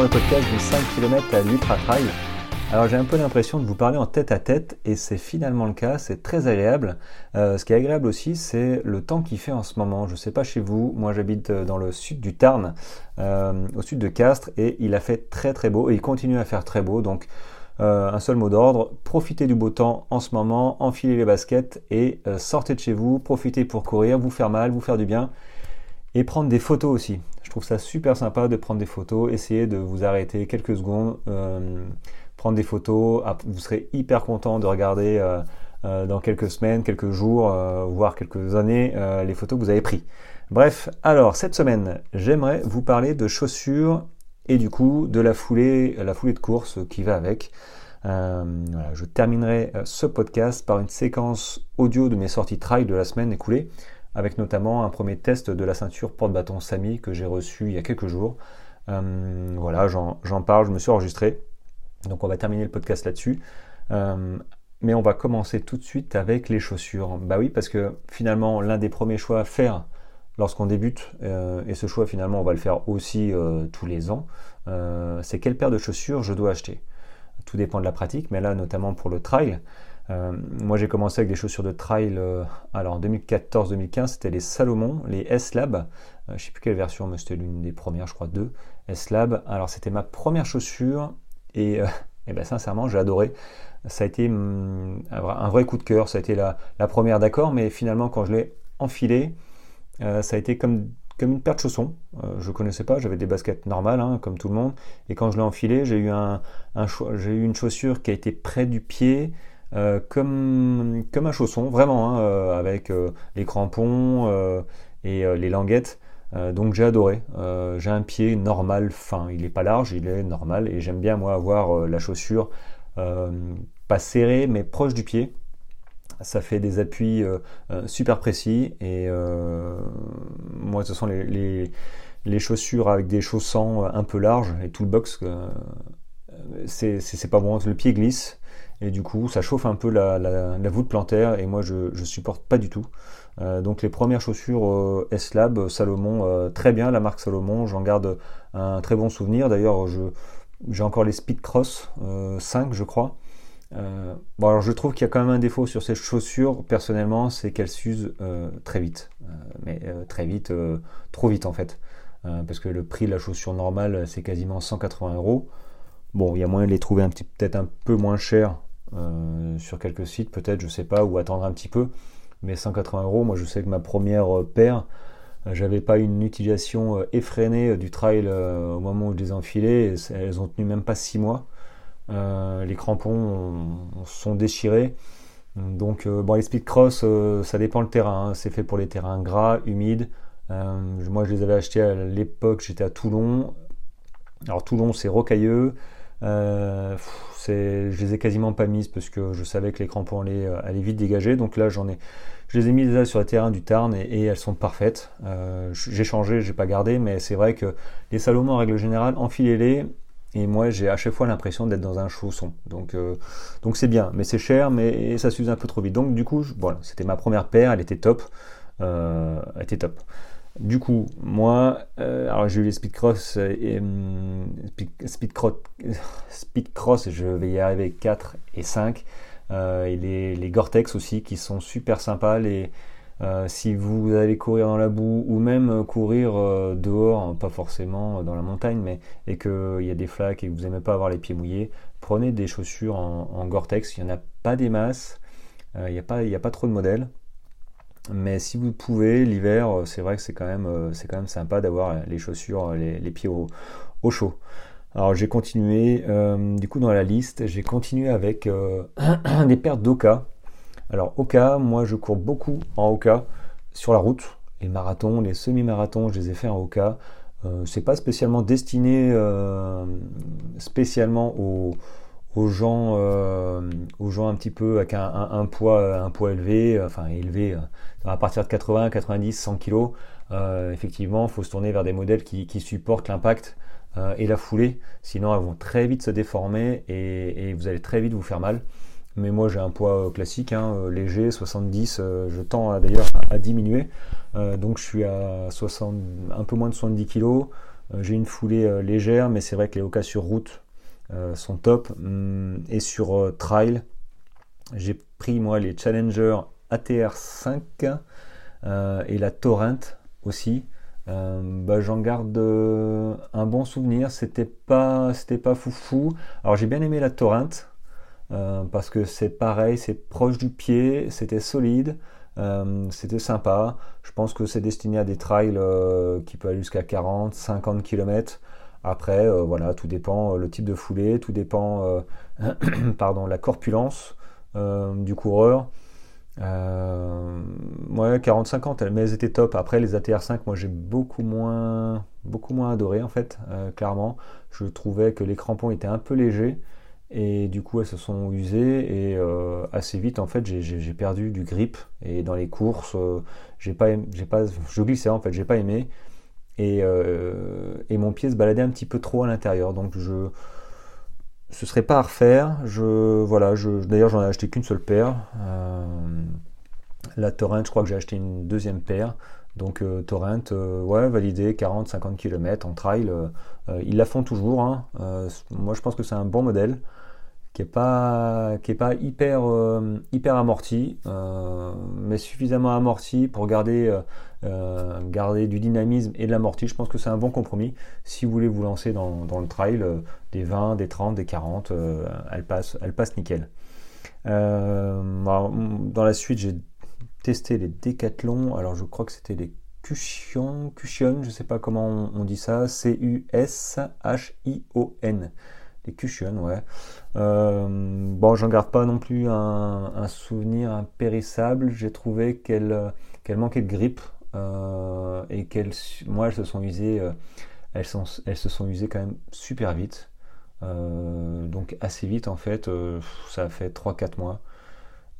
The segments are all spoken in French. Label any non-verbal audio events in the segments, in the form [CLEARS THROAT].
dans le podcast du 5 km à l'Ultra Trail. Alors j'ai un peu l'impression de vous parler en tête à tête et c'est finalement le cas, c'est très agréable. Euh, ce qui est agréable aussi c'est le temps qu'il fait en ce moment. Je ne sais pas chez vous, moi j'habite euh, dans le sud du Tarn, euh, au sud de Castres et il a fait très très beau et il continue à faire très beau. Donc un seul mot d'ordre, profitez du beau temps en ce moment, enfilez les baskets et sortez de chez vous, profitez pour courir, vous faire mal, vous faire du bien et prendre des photos aussi. Je trouve ça super sympa de prendre des photos, essayez de vous arrêter quelques secondes prendre des photos. Ah, vous serez hyper content de regarder euh, euh, dans quelques semaines, quelques jours, euh, voire quelques années les photos que vous avez prises. Bref, alors cette semaine, j'aimerais vous parler de chaussures et du coup de la foulée, la foulée de course qui va avec. je terminerai ce podcast par une séquence audio de mes sorties trail de la semaine écoulée, avec notamment un premier test de la ceinture porte-bâton Samy que j'ai reçu il y a quelques jours. voilà, j'en parle, je me suis enregistré. Donc on va terminer le podcast là-dessus. Euh, mais on va commencer tout de suite avec les chaussures. Bah oui, parce que finalement, l'un des premiers choix à faire lorsqu'on débute, euh, et ce choix finalement on va le faire aussi euh, tous les ans, c'est quelle paire de chaussures je dois acheter? Tout dépend de la pratique, mais là notamment pour le trail. Moi j'ai commencé avec des chaussures de trail, alors en 2014-2015 c'était les Salomon, les S-Lab, je ne sais plus quelle version, mais c'était l'une des premières, je crois deux, S-Lab. Alors c'était ma première chaussure et, euh, [LAUGHS] ben, sincèrement, j'ai adoré. Ça a été hum, un vrai coup de cœur. Ça a été la, première, d'accord, mais finalement, quand je l'ai enfilé, euh, ça a été comme, comme une paire de chaussons. Euh, je ne connaissais pas, j'avais des baskets normales, hein, comme tout le monde. Et quand je l'ai enfilé, j'ai eu, un, j'ai eu une chaussure qui a été près du pied. Comme, comme un chausson, vraiment, hein, avec les crampons et les languettes. Euh, donc j'ai adoré. Euh, j'ai un pied normal fin. Il n'est pas large, il est normal. Et j'aime bien moi avoir euh, la chaussure pas serrée mais proche du pied. Ça fait des appuis super précis. Et moi ce sont les, les, chaussures avec des chaussants un peu larges et tout le box. c'est pas bon. Le pied glisse. Et du coup, ça chauffe un peu la, voûte plantaire et moi je, ne supporte pas du tout. Euh, donc les premières chaussures euh, S-Lab, euh, Salomon, très bien, la marque Salomon, j'en garde un très bon souvenir. D'ailleurs, j'ai encore les Speed Cross 5, je crois. bon, alors je trouve qu'il y a quand même un défaut sur ces chaussures, personnellement, c'est qu'elles s'usent très vite. mais très vite, trop vite en fait. parce que le prix de la chaussure normale, c'est quasiment 180 euros. Bon, il y a moyen de les trouver peut-être un peu moins cher sur quelques sites, peut-être, je sais pas, ou attendre un petit peu mais 180 euros, moi je sais que ma première euh, paire, euh, j'avais pas une utilisation euh, effrénée du trail au moment où je les ai enfilées, elles ont tenu même pas 6 mois. les crampons sont déchirés. Donc bon, les speed cross, ça dépend le terrain. Hein. C'est fait pour les terrains gras, humides. moi, je les avais achetés à l'époque, j'étais à Toulon. Alors Toulon, c'est rocailleux. Euh, je les ai quasiment pas mises parce que je savais que les crampons allaient, euh, vite dégager. Donc là, j'en ai, je les ai mises là sur le terrain du Tarn et, elles sont parfaites. Euh, j'ai changé, j'ai pas gardé, mais c'est vrai que les Salomon en règle générale, enfilez-les. Et moi, j'ai à chaque fois l'impression d'être dans un chausson. Donc, donc c'est bien, mais c'est cher, mais ça s'use un peu trop vite. Donc, du coup, voilà, c'était ma première paire, elle était top. elle était top. Du coup, moi, euh, alors j'ai eu les Speedcross et hum, [SIGHS] speed, cross, je vais y arriver 4 et 5. Euh, et les, les Gore-Tex aussi qui sont super sympas. Les, euh, si vous allez courir dans la boue ou même courir dehors, hein, pas forcément dans la montagne, mais et qu'il y a des flaques et que vous n'aimez pas avoir les pieds mouillés, prenez des chaussures en, en Gore-Tex. Il n'y en a pas des masses, il n'y a, a, pas trop de modèles. Mais si vous pouvez, l'hiver, euh, c'est vrai que c'est quand, même, euh, quand même sympa d'avoir les chaussures, les, pieds au, chaud. Alors j'ai continué, euh, du coup dans la liste, j'ai continué avec [CLEARS THROAT] des paires d'Oka. Alors Oka, moi je cours beaucoup en Oka sur la route. Les marathons, les semi-marathons, je les ai fait en Oka. c'est pas spécialement destiné spécialement aux, aux gens, euh, aux gens un petit peu avec un, poids, un poids élevé, euh, enfin élevé, euh, à partir de 80, 90, 100 kg, effectivement, il faut se tourner vers des modèles qui, supportent l'impact et la foulée, sinon elles vont très vite se déformer et, vous allez très vite vous faire mal. mais moi j'ai un poids classique, hein, léger, 70, je tends d'ailleurs à, diminuer, donc je suis à 60, un peu moins de 70 kg, j'ai une foulée légère, mais c'est vrai que les Oka sur route sont top, hum, et sur trail, j'ai pris moi les Challenger ATR 5 et la Torrent aussi. Euh, bah, j'en garde euh, un bon souvenir. C'était pas, c'était pas foufou. Alors j'ai bien aimé la Torrent euh, parce que c'est pareil, c'est proche du pied, c'était solide, c'était sympa. Je pense que c'est destiné à des trails qui peuvent aller jusqu'à 40, 50 km. Après, voilà, tout dépend le type de foulée, tout dépend, [CLEARS THROAT] pardon, la corpulence du coureur. Euh, ouais, 40-50, mais elles étaient top. Après, les ATR5, moi j'ai beaucoup moins, beaucoup moins adoré en fait, euh, clairement. Je trouvais que les crampons étaient un peu légers et du coup elles se sont usées et euh, assez vite en fait j'ai perdu du grip et dans les courses j'ai pas j'ai pas je glissais en fait j'ai pas aimé et, et mon pied se baladait un petit peu trop à l'intérieur donc je ce serait pas à refaire. Je, voilà, je, d'ailleurs, j'en ai acheté qu'une seule paire. Euh, la Torrent, je crois que j'ai acheté une deuxième paire. Donc euh, Torrent, euh, ouais, validé, 40-50 km en trail. ils la font toujours. Hein. moi, je pense que c'est un bon modèle qui est pas, qui est pas hyper, hyper amorti, mais suffisamment amorti pour garder euh, garder du dynamisme et de l'amorti, je pense que c'est un bon compromis. Si vous voulez vous lancer dans, le trail, euh, des 20, des 30, des 40, euh, elle, passe, elle passe nickel. dans la suite, j'ai testé les décathlons. Alors, je crois que c'était les Cushion, Cushion, je sais pas comment on, dit ça, C-U-S-H-I-O-N. Les Cushion, ouais. bon, j'en garde pas non plus un, souvenir impérissable. J'ai trouvé qu'elle qu'elle manquait de grip. Euh, et qu'elles, moi, elles se sont usées, euh, elles, sont, elles se sont usées quand même super vite. Euh, donc assez vite en fait, ça fait 3-4 mois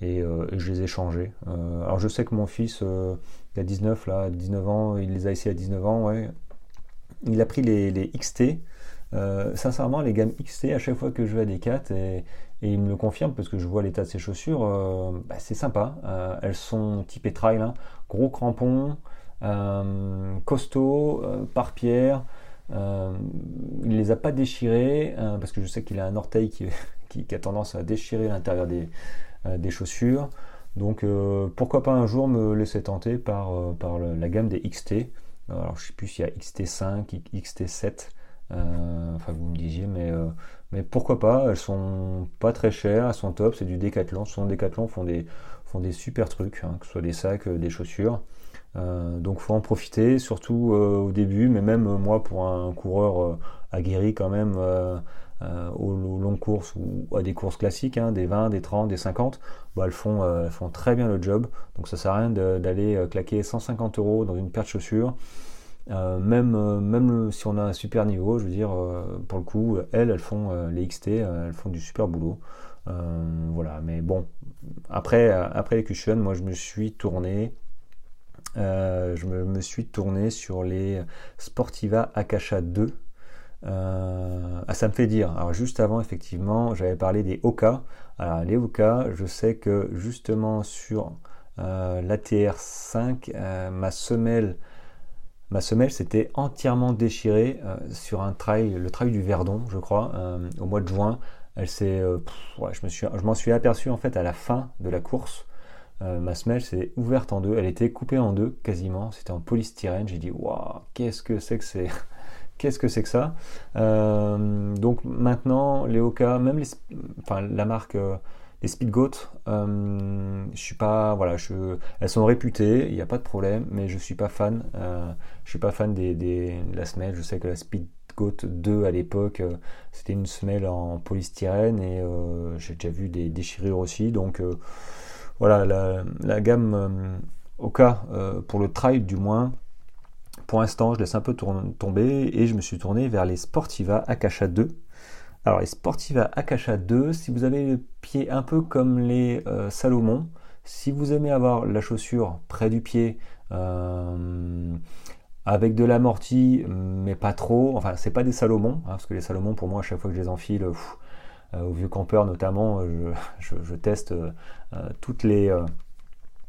et, je les ai changées. alors je sais que mon fils, il a 19 là, 19 ans, il les a essayés à 19 ans, ouais. Il a pris les, les XT. Sincèrement, les gammes XT, à chaque fois que je vais à des 4 et, et il me le confirme parce que je vois l'état de ses chaussures, bah, c'est sympa. elles sont typées trail, hein gros crampons, euh, costaud, euh, par pierre. Euh, il ne les a pas déchirés parce que je sais qu'il a un orteil qui, [LAUGHS] a tendance à déchirer l'intérieur des, chaussures. Donc pourquoi pas un jour me laisser tenter par, par la gamme des XT. Alors je sais plus s'il y a XT5, XT7. Enfin vous me disiez, mais, mais pourquoi pas Elles sont pas très chères, elles sont top, c'est du Décathlon. Souvent Décathlon font des, font des super trucs, hein, que ce soit des sacs, euh, des chaussures. Euh, donc faut en profiter, surtout euh, au début, mais même moi pour un coureur aguerri quand même aux, longues courses ou à des courses classiques, hein, des 20, des 30, des 50, bah, elles, font, font très bien le job. Donc ça sert à rien d'aller claquer 150 euros dans une paire de chaussures. Même, même si on a un super niveau, je veux dire, pour le coup, elles, elles font les XT, elles font du super boulot. voilà, mais bon, après, après les cushions, moi je me suis tourné. Euh, je me, suis tourné sur les Sportiva Akasha 2. Euh, ah, ça me fait dire. Alors juste avant, effectivement, j'avais parlé des Oka. Alors les Oka, je sais que justement sur euh, l'ATR 5, ma semelle, ma semelle s'était entièrement déchirée sur un trail, le trail du Verdon, je crois, au mois de juin. Elle s'est, euh, je m'en suis aperçu en fait à la fin de la course. Euh, ma semelle s'est ouverte en deux. Elle était coupée en deux quasiment. C'était en polystyrène. J'ai dit waouh, qu'est-ce que c'est que c'est? [LAUGHS] Qu'est-ce que c'est que ça? Euh, Donc maintenant, les Oka, même la marque, les Speedgoat, je suis pas, voilà, elles sont réputées, il n'y a pas de problème, mais je suis pas fan. je suis pas fan des, des, de la semelle. Je sais que la Speed 2 à l'époque, euh, c'était une semelle en polystyrène et euh, j'ai déjà vu des déchirures aussi. Donc euh, voilà, la, gamme Oka pour le trail du moins. Pour l'instant, je laisse un peu tomber et je me suis tourné vers les Sportiva Akasha 2. Alors les Sportiva Akasha 2, si vous avez le pied un peu comme les Salomon, si vous aimez avoir la chaussure près du pied, avec de l'amorti, mais pas trop. Enfin, c'est pas des Salomon, hein, parce que les Salomon, pour moi, à chaque fois que je les enfile, au vieux campeur notamment, je, teste toutes les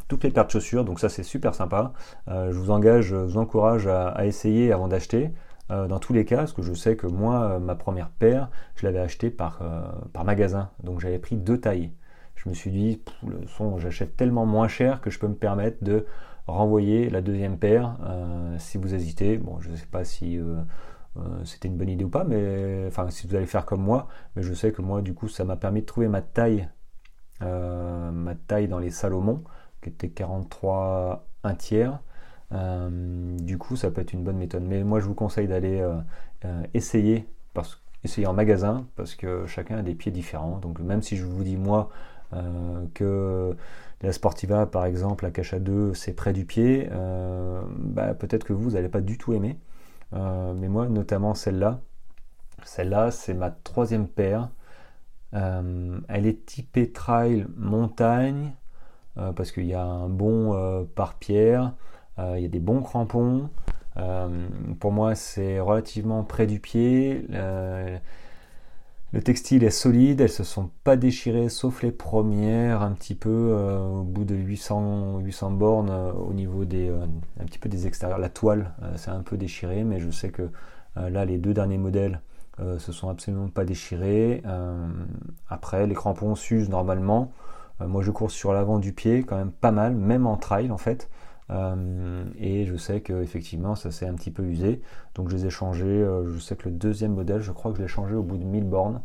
toutes les paires de chaussures, donc ça c'est super sympa. je vous engage, je vous encourage à, essayer avant d'acheter. Dans tous les cas, parce que je sais que moi, ma première paire, je l'avais achetée par, par magasin, donc j'avais pris deux tailles. Je me suis dit, le son, j'achète tellement moins cher que je peux me permettre de renvoyer la deuxième paire si vous hésitez. Bon, je ne sais pas si euh, c'était une bonne idée ou pas, mais enfin si vous allez faire comme moi, mais je sais que moi du coup ça m'a permis de trouver ma taille, euh, ma taille dans les Salomon, qui était 43 un tiers. Euh, du coup ça peut être une bonne méthode. Mais moi je vous conseille d'aller essayer, parce, essayer en magasin, parce que chacun a des pieds différents. Donc même si je vous dis moi que la Sportiva par exemple, la à 2 c'est près du pied, bah, peut-être que vous n'allez pas du tout aimer. Euh, mais moi, notamment celle-là, celle-là, c'est ma troisième paire. Euh, elle est typée trail montagne euh, parce qu'il y a un bon par-pierre, il y a des bons crampons. pour moi, c'est relativement près du pied. Le textile est solide, elles se sont pas déchirées sauf les premières, un petit peu euh, au bout de 800, 800 bornes euh, au niveau des, euh, un petit peu des extérieurs. La toile c'est un peu déchiré, mais je sais que là les deux derniers modèles se sont absolument pas déchirés. après les crampons s'usent normalement. moi je cours sur l'avant du pied quand même pas mal, même en trail en fait. Euh, et je sais que effectivement ça s'est un petit peu usé. Donc je les ai changés. Euh, je sais que le deuxième modèle, je crois que je l'ai changé au bout de 1000 bornes.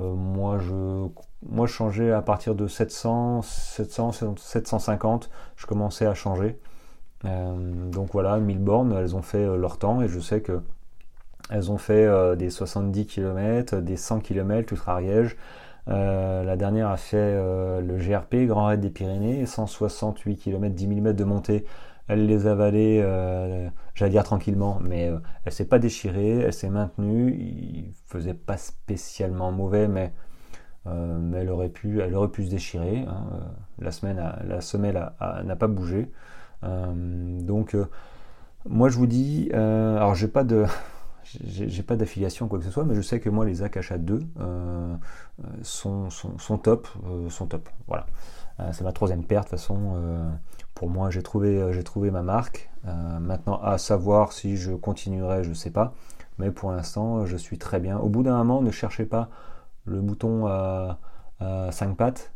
Euh, moi, je, moi, changeais à partir de 700, 700, 750. Je commençais à changer. donc voilà, 1000 bornes, elles ont fait leur temps et je sais que elles ont fait des 70 km, des 100 km ultra-Ariège. Euh, la dernière a fait euh, le GRP, Grand Raid des Pyrénées, 168 km, 10 mm de montée. Elle les a avalés, euh, j'allais dire tranquillement, mais elle s'est pas déchirée, elle s'est maintenue. Il faisait pas spécialement mauvais, mais, mais elle, aurait pu, elle aurait pu se déchirer. Hein. La, semaine la semelle n'a pas bougé. donc, moi je vous dis, alors j'ai pas de [LAUGHS] j'ai pas d'affiliation quoi que ce soit, mais je sais que moi les Akasha 2 euh, sont, sont, top, euh, sont top. Voilà, euh, c'est ma troisième paire de toute façon. pour moi, j'ai trouvé, j'ai trouvé ma marque. maintenant, à savoir si je continuerai, je sais pas, mais pour l'instant, je suis très bien. Au bout d'un moment, ne cherchez pas le bouton à, 5 pattes.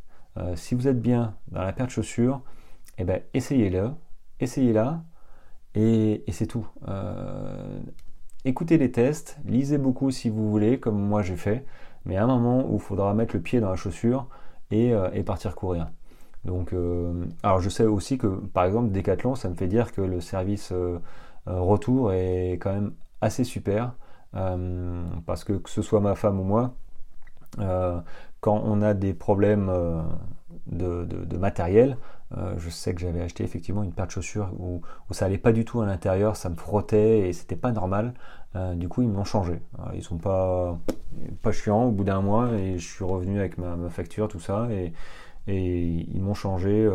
si vous êtes bien dans la paire de chaussures, eh ben, essayez-le, essayez-la, et, et c'est tout écoutez les tests, lisez beaucoup si vous voulez, comme moi j'ai fait, mais à un moment où il faudra mettre le pied dans la chaussure et, euh, partir courir. Donc, euh, alors je sais aussi que par exemple Decathlon, ça me fait dire que le service euh, retour est quand même assez super, parce que que ce soit ma femme ou moi, quand on a des problèmes de, matériel, je sais que j'avais acheté effectivement une paire de chaussures où, ça allait pas du tout à l'intérieur, ça me frottait et c'était pas normal. du coup, ils m'ont changé. ils sont pas pas chiants au bout d'un mois et je suis revenu avec ma, facture, tout ça et, ils m'ont changé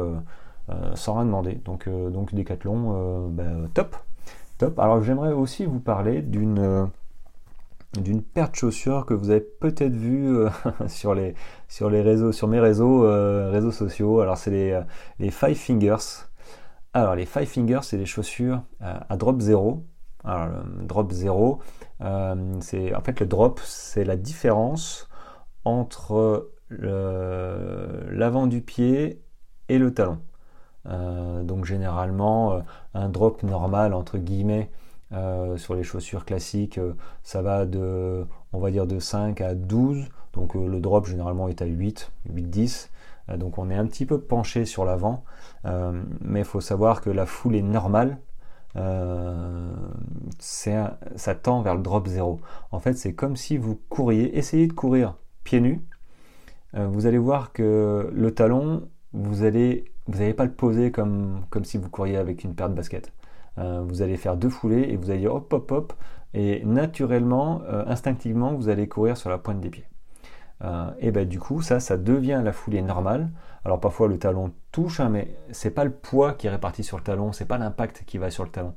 sans rien demander. Donc donc Decathlon, bah, top, top. Alors j'aimerais aussi vous parler d'une d'une paire de chaussures que vous avez peut-être vu euh, [LAUGHS] sur, les, sur les réseaux, sur mes réseaux, euh, réseaux sociaux. Alors c'est les, euh, les, Five Fingers. Alors les Five Fingers, c'est des chaussures à drop 0. Alors drop 0, c'est en fait le drop, c'est la différence entre l'avant du pied et le talon. donc généralement un drop normal entre guillemets euh, sur les chaussures classiques, euh, ça va de, on va dire, de 5 à 12. Donc euh, le drop généralement est à 8, 8-10. donc on est un petit peu penché sur l'avant. mais il faut savoir que la foule est normale. ça tend vers le drop 0. En fait, c'est comme si vous couriez, essayez de courir pieds nus. vous allez voir que le talon, vous allez, vous n'allez pas le poser comme, comme si vous couriez avec une paire de baskets. Euh, vous allez faire deux foulées et vous allez dire hop hop hop et naturellement, euh, instinctivement, vous allez courir sur la pointe des pieds. Euh, et ben du coup, ça, ça devient la foulée normale. Alors parfois le talon touche, hein, mais c'est pas le poids qui est réparti sur le talon, c'est pas l'impact qui va sur le talon.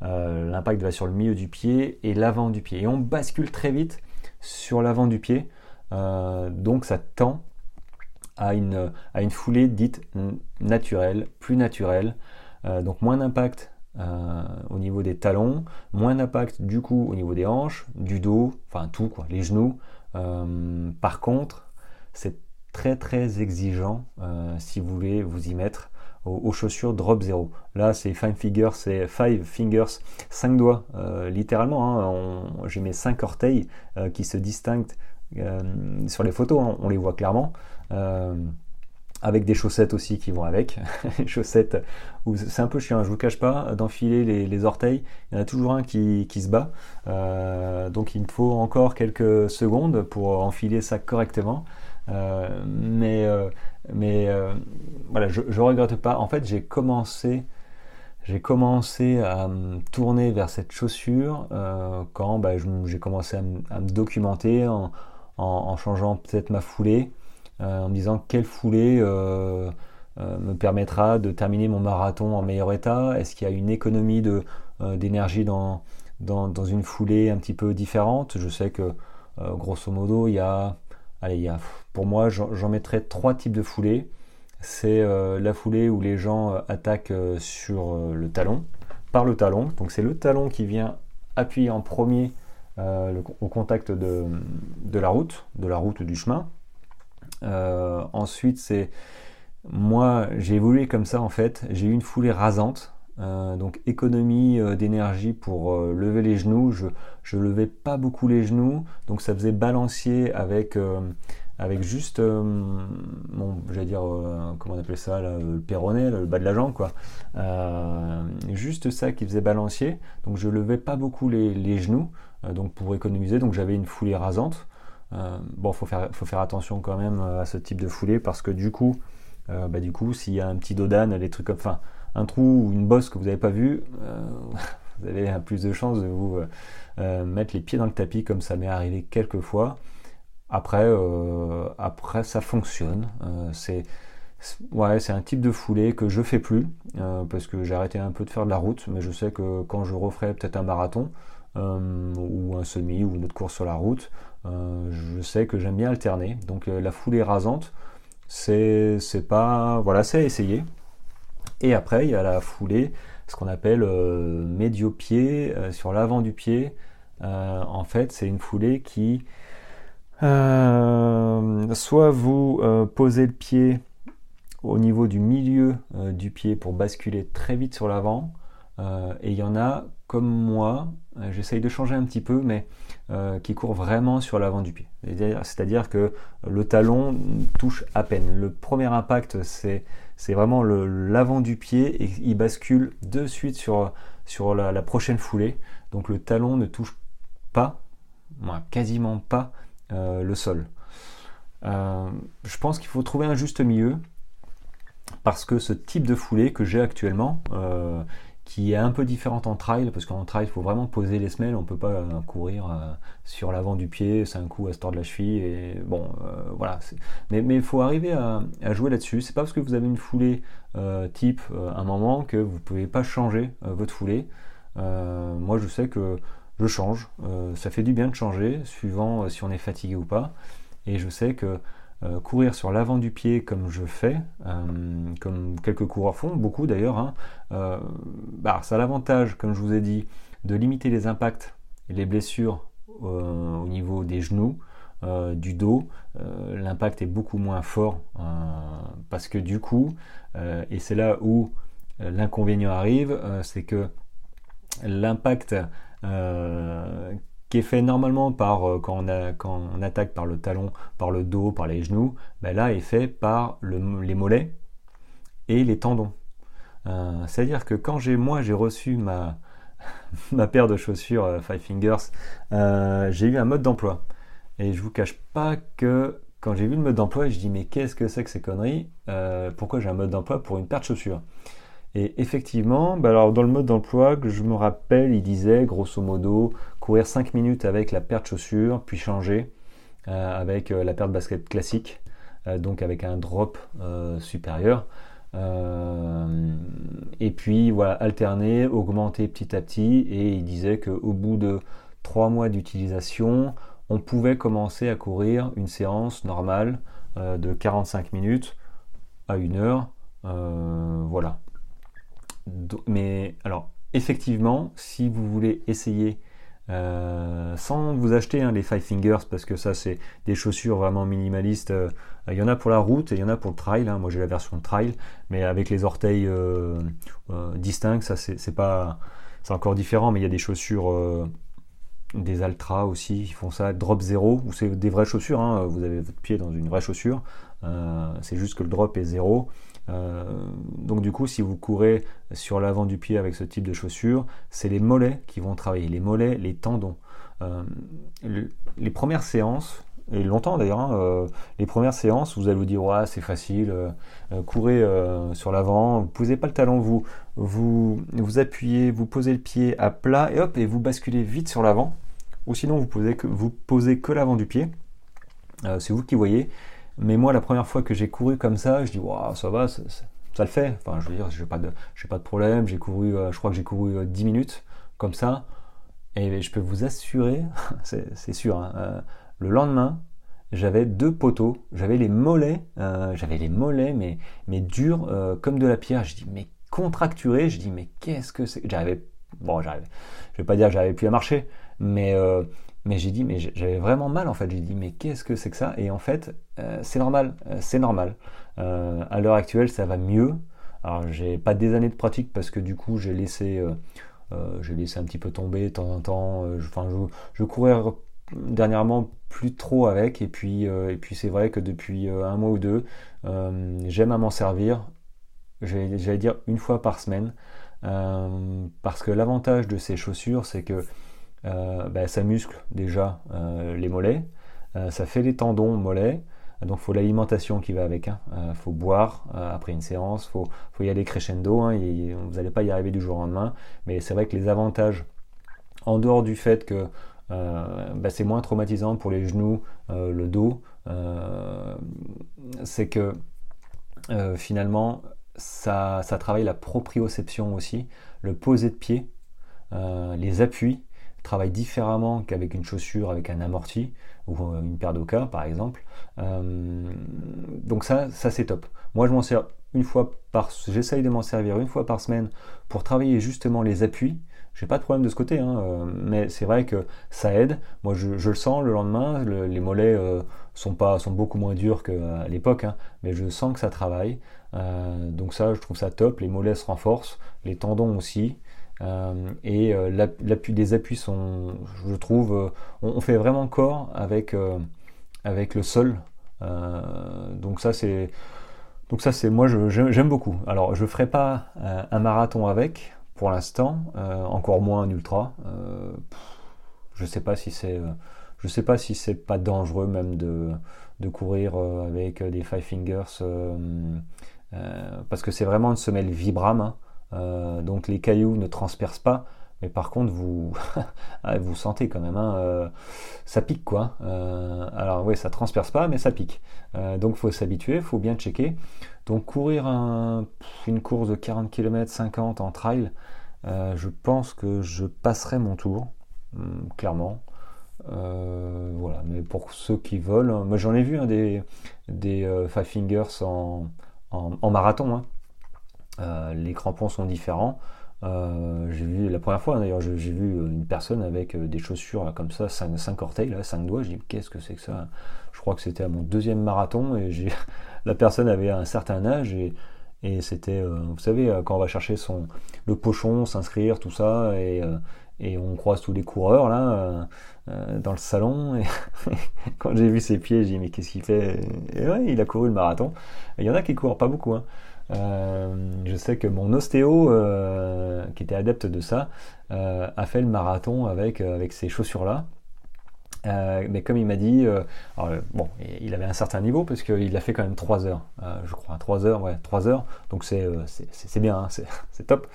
l'impact va sur le milieu du pied et l'avant du pied. Et on bascule très vite sur l'avant du pied. donc ça tend à une, à une foulée dite naturelle, plus naturelle, donc moins d'impact au niveau des talons, moins d'impact du coup au niveau des hanches, du dos, enfin tout les genoux. par contre, c'est très très exigeant si vous voulez vous y mettre aux, chaussures drop 0. Là, c'est five fingers, c'est five fingers, 5 doigts, euh, littéralement. J'ai mes 5 orteils euh, qui se distinguent euh, sur les photos, hein, on les voit clairement. Avec des chaussettes aussi qui vont avec. [LAUGHS] chaussettes, c'est un peu chiant, je vous cache pas, d'enfiler les, orteils. Il y en a toujours un qui, se bat. donc il me faut encore quelques secondes pour enfiler ça correctement. mais mais euh, voilà, je, ne regrette pas. En fait, j'ai commencé, commencé à me tourner vers cette chaussure euh, quand bah, j'ai commencé à, me documenter en, changeant peut-être ma foulée, euh, en me disant quelle foulée me permettra de terminer mon marathon en meilleur état. Est-ce qu'il y a une économie d'énergie dans, une foulée un petit peu différente? Je sais que grosso modo, il y a Allez, pour moi, j'en mettrais trois types de foulées. C'est euh, la foulée où les gens euh, attaquent euh, sur le talon, par le talon. Donc c'est le talon qui vient appuyer en premier au contact de, la route, de la route du chemin. Ensuite, c'est moi, j'ai évolué comme ça en fait. J'ai eu une foulée rasante. donc économie d'énergie pour lever les genoux. Je, je levais pas beaucoup les genoux, donc ça faisait balancier avec, euh, avec juste euh, mon, j'allais dire, euh, comment on appelait ça, le péroné, le bas de la jambe, quoi. juste ça qui faisait balancier, donc je levais pas beaucoup les, genoux, donc pour économiser, donc j'avais une foulée rasante. Bon, faut faire, faut faire attention quand même à ce type de foulée parce que du coup, bah, du coup, s'il y a un petit dodane, les trucs enfin, un trou ou une bosse que vous n'avez pas vu, [LAUGHS] vous avez plus de chances de vous euh, mettre les pieds dans le tapis comme ça m'est arrivé quelques fois. Après, euh, après ça fonctionne. Euh, c'est ouais, c'est un type de foulée que je fais plus parce que j'ai arrêté un peu de faire de la route, mais je sais que quand je referai peut-être un marathon ou un semi ou une autre course sur la route, je sais que j'aime bien alterner. Donc la foulée rasante, c'est pas voilà, c'est essayer. Et après, il y a la foulée ce qu'on appelle euh, médio-pied euh, sur l'avant du pied. Euh, en fait, c'est une foulée qui soit vous posez le pied au niveau du milieu du pied pour basculer très vite sur l'avant, et il y en a comme moi, j'essaye de changer un petit peu, mais qui court vraiment sur l'avant du pied. C'est-à-dire que le talon touche à peine. Le premier impact, c'est vraiment l'avant du pied et il bascule de suite sur, la, prochaine foulée. Donc le talon ne touche pas, quasiment pas, euh, le sol. Euh, je pense qu'il faut trouver un juste milieu parce que ce type de foulée que j'ai actuellement, euh, qui est un peu différente en trail, parce qu'en trail, il faut vraiment poser les semelles, on ne peut pas euh, courir euh, sur l'avant du pied, c'est un coup à se tordre la cheville, et bon, euh, voilà. Mais il faut arriver à, jouer là-dessus. C'est pas parce que vous avez une foulée type un moment que vous ne pouvez pas changer votre foulée. moi, je sais que je change. ça fait du bien de changer, suivant si on est fatigué ou pas. Et je sais que euh, courir sur l'avant du pied comme je fais, euh, comme quelques coureurs font, beaucoup d'ailleurs, hein, euh, bah, ça a l'avantage, comme je vous ai dit, de limiter les impacts et les blessures au niveau des genoux, du dos. L'impact est beaucoup moins fort parce que du coup, et c'est là où l'inconvénient arrive, c'est que l'impact qui est fait normalement par euh, quand, on attaque par le talon, par le dos, par les genoux, ben là est fait par les mollets et les tendons. Euh, c'est-à-dire que quand j'ai moi j'ai reçu ma, [LAUGHS] ma paire de chaussures euh, Five Fingers, j'ai eu un mode d'emploi. Et je vous cache pas que quand j'ai vu le mode d'emploi, je dis mais qu'est-ce que c'est que ces conneries Pourquoi j'ai un mode d'emploi pour une paire de chaussures? Et effectivement, bah alors dans le mode d'emploi, que je me rappelle, il disait grosso modo courir 5 minutes avec la paire de chaussures, puis changer euh, avec euh, la paire de basket classique, euh, donc avec un drop supérieur. et puis voilà, alterner, augmenter petit à petit. Et il disait qu'au bout de 3 mois d'utilisation, on pouvait commencer à courir une séance normale de 45 minutes à une heure. voilà. Mais alors, effectivement, si vous voulez essayer euh, sans vous acheter hein, les Five Fingers parce que ça c'est des chaussures vraiment minimalistes. Euh, il y en a pour la route et il y en a pour le trail. Hein. Moi j'ai la version trail, mais avec les orteils euh, distincts, ça c'est pas, c'est encore différent. Mais il y a des chaussures, des Altra aussi, qui font ça, drop zéro, ou c'est des vraies chaussures. Hein. Vous avez votre pied dans une vraie chaussure. c'est juste que le drop est zéro. Euh, donc du coup, si vous courez sur l'avant du pied avec ce type de chaussures, c'est les mollets qui vont travailler, les mollets, les tendons. Euh, les premières séances, et longtemps d'ailleurs, hein, euh, les premières séances, vous allez vous dire ouais c'est facile, courez sur l'avant, vous posez pas le talon, vous, vous vous appuyez, vous posez le pied à plat et hop et vous basculez vite sur l'avant. Ou sinon vous posez que vous posez que l'avant du pied. c'est vous qui voyez. Mais moi, la première fois que j'ai couru comme ça, je dis, waouh, ça va, ça, le fait. Enfin, je veux dire, j'ai pas de, pas de problème. J'ai couru, euh, je crois que j'ai couru 10 euh, minutes comme ça. Et je peux vous assurer, [LAUGHS] c'est sûr, hein, euh, le lendemain, j'avais deux poteaux, j'avais les mollets, j'avais les mollets, mais, durs comme de la pierre. Je dis, mais contracturé, je dis, mais qu'est-ce que c'est? J'arrivais, bon, j'arrivais, je vais pas dire que j'arrivais plus à marcher, mais mais j'ai dit, mais j'avais vraiment mal en fait. J'ai dit, mais qu'est-ce que c'est que ça? Et en fait, euh, c'est normal, euh, c'est normal. Euh, à l'heure actuelle, ça va mieux. Alors, j'ai pas des années de pratique parce que du coup, j'ai laissé, j'ai laissé un petit peu tomber de temps en temps. Enfin, je, courais dernièrement plus trop avec. Et puis, et puis c'est vrai que depuis un mois ou deux, j'aime à m'en servir. J'allais dire une fois par semaine. parce que l'avantage de ces chaussures, c'est que euh, ben, ça muscle déjà euh, les mollets, euh, ça fait les tendons mollets, donc il faut l'alimentation qui va avec. Il hein. faut boire après une séance, il faut, y aller crescendo. Hein. vous n'allez pas y arriver du jour au lendemain. Mais c'est vrai que les avantages, en dehors du fait que ben, c'est moins traumatisant pour les genoux, le dos, c'est que finalement ça, ça, travaille la proprioception aussi, le poser de pied, les appuis travaille différemment qu'avec une chaussure avec un amorti ou euh, une paire d'oka par exemple. Euh, donc ça, ça c'est top. Moi je m'en sers une fois par, j'essaye de m'en servir une fois par semaine pour travailler justement les appuis. J'ai pas de problème de ce côté, hein, euh, mais c'est vrai que ça aide. Moi, je, le sens le lendemain. les mollets sont pas, sont beaucoup moins durs qu'à l'époque, hein, mais je sens que ça travaille. donc ça, je trouve ça top. Les mollets se renforcent, les tendons aussi. Euh, et euh, l'appui des appuis sont, je trouve, euh, on, fait vraiment corps avec, avec le sol. donc ça c'est donc ça c'est moi j'aime beaucoup. Alors je ferai pas un marathon avec pour l'instant, encore moins un ultra. je sais pas si c'est je sais pas si c'est pas dangereux même de, de courir avec des five fingers parce que c'est vraiment une semelle Vibram. Hein. Euh, donc les cailloux ne transpercent pas, mais par contre vous [LAUGHS] ah, vous sentez quand même, hein, euh, ça pique quoi. Euh, alors oui, ça transperce pas, mais ça pique. donc faut s'habituer, faut bien checker. Donc courir une course de 40 km 50 en trail, je pense que je passerai mon tour, hum, clairement. voilà, mais pour ceux qui veulent, hein, moi j'en ai vu hein, des, des Five Fingers en, marathon. Euh, les crampons sont différents. Euh, j'ai vu la première fois d'ailleurs, j'ai vu une personne avec euh, des chaussures comme ça, 5, orteils, là, 5 doigts. J'ai dit qu'est-ce que c'est que ça? Je crois que c'était à mon deuxième marathon et [LAUGHS] la personne avait un certain âge et, c'était, vous savez, quand on va chercher son, le pochon, s'inscrire, tout ça, et, et, on croise tous les coureurs là dans le salon. Et [LAUGHS] quand j'ai vu ses pieds, j'ai dit mais qu'est-ce qu'il fait? Et ouais, il a couru le marathon. Il y en a qui courent pas beaucoup. Hein. Euh, je sais que mon ostéo, euh, qui était adepte de ça, euh, a fait le marathon avec, avec ces chaussures-là. mais comme il m'a dit, bon, il avait un certain niveau parce qu'il a fait quand même 3 heures, je crois, 3 heures, ouais, 3 heures, donc c'est bien, hein, c'est [LAUGHS] top,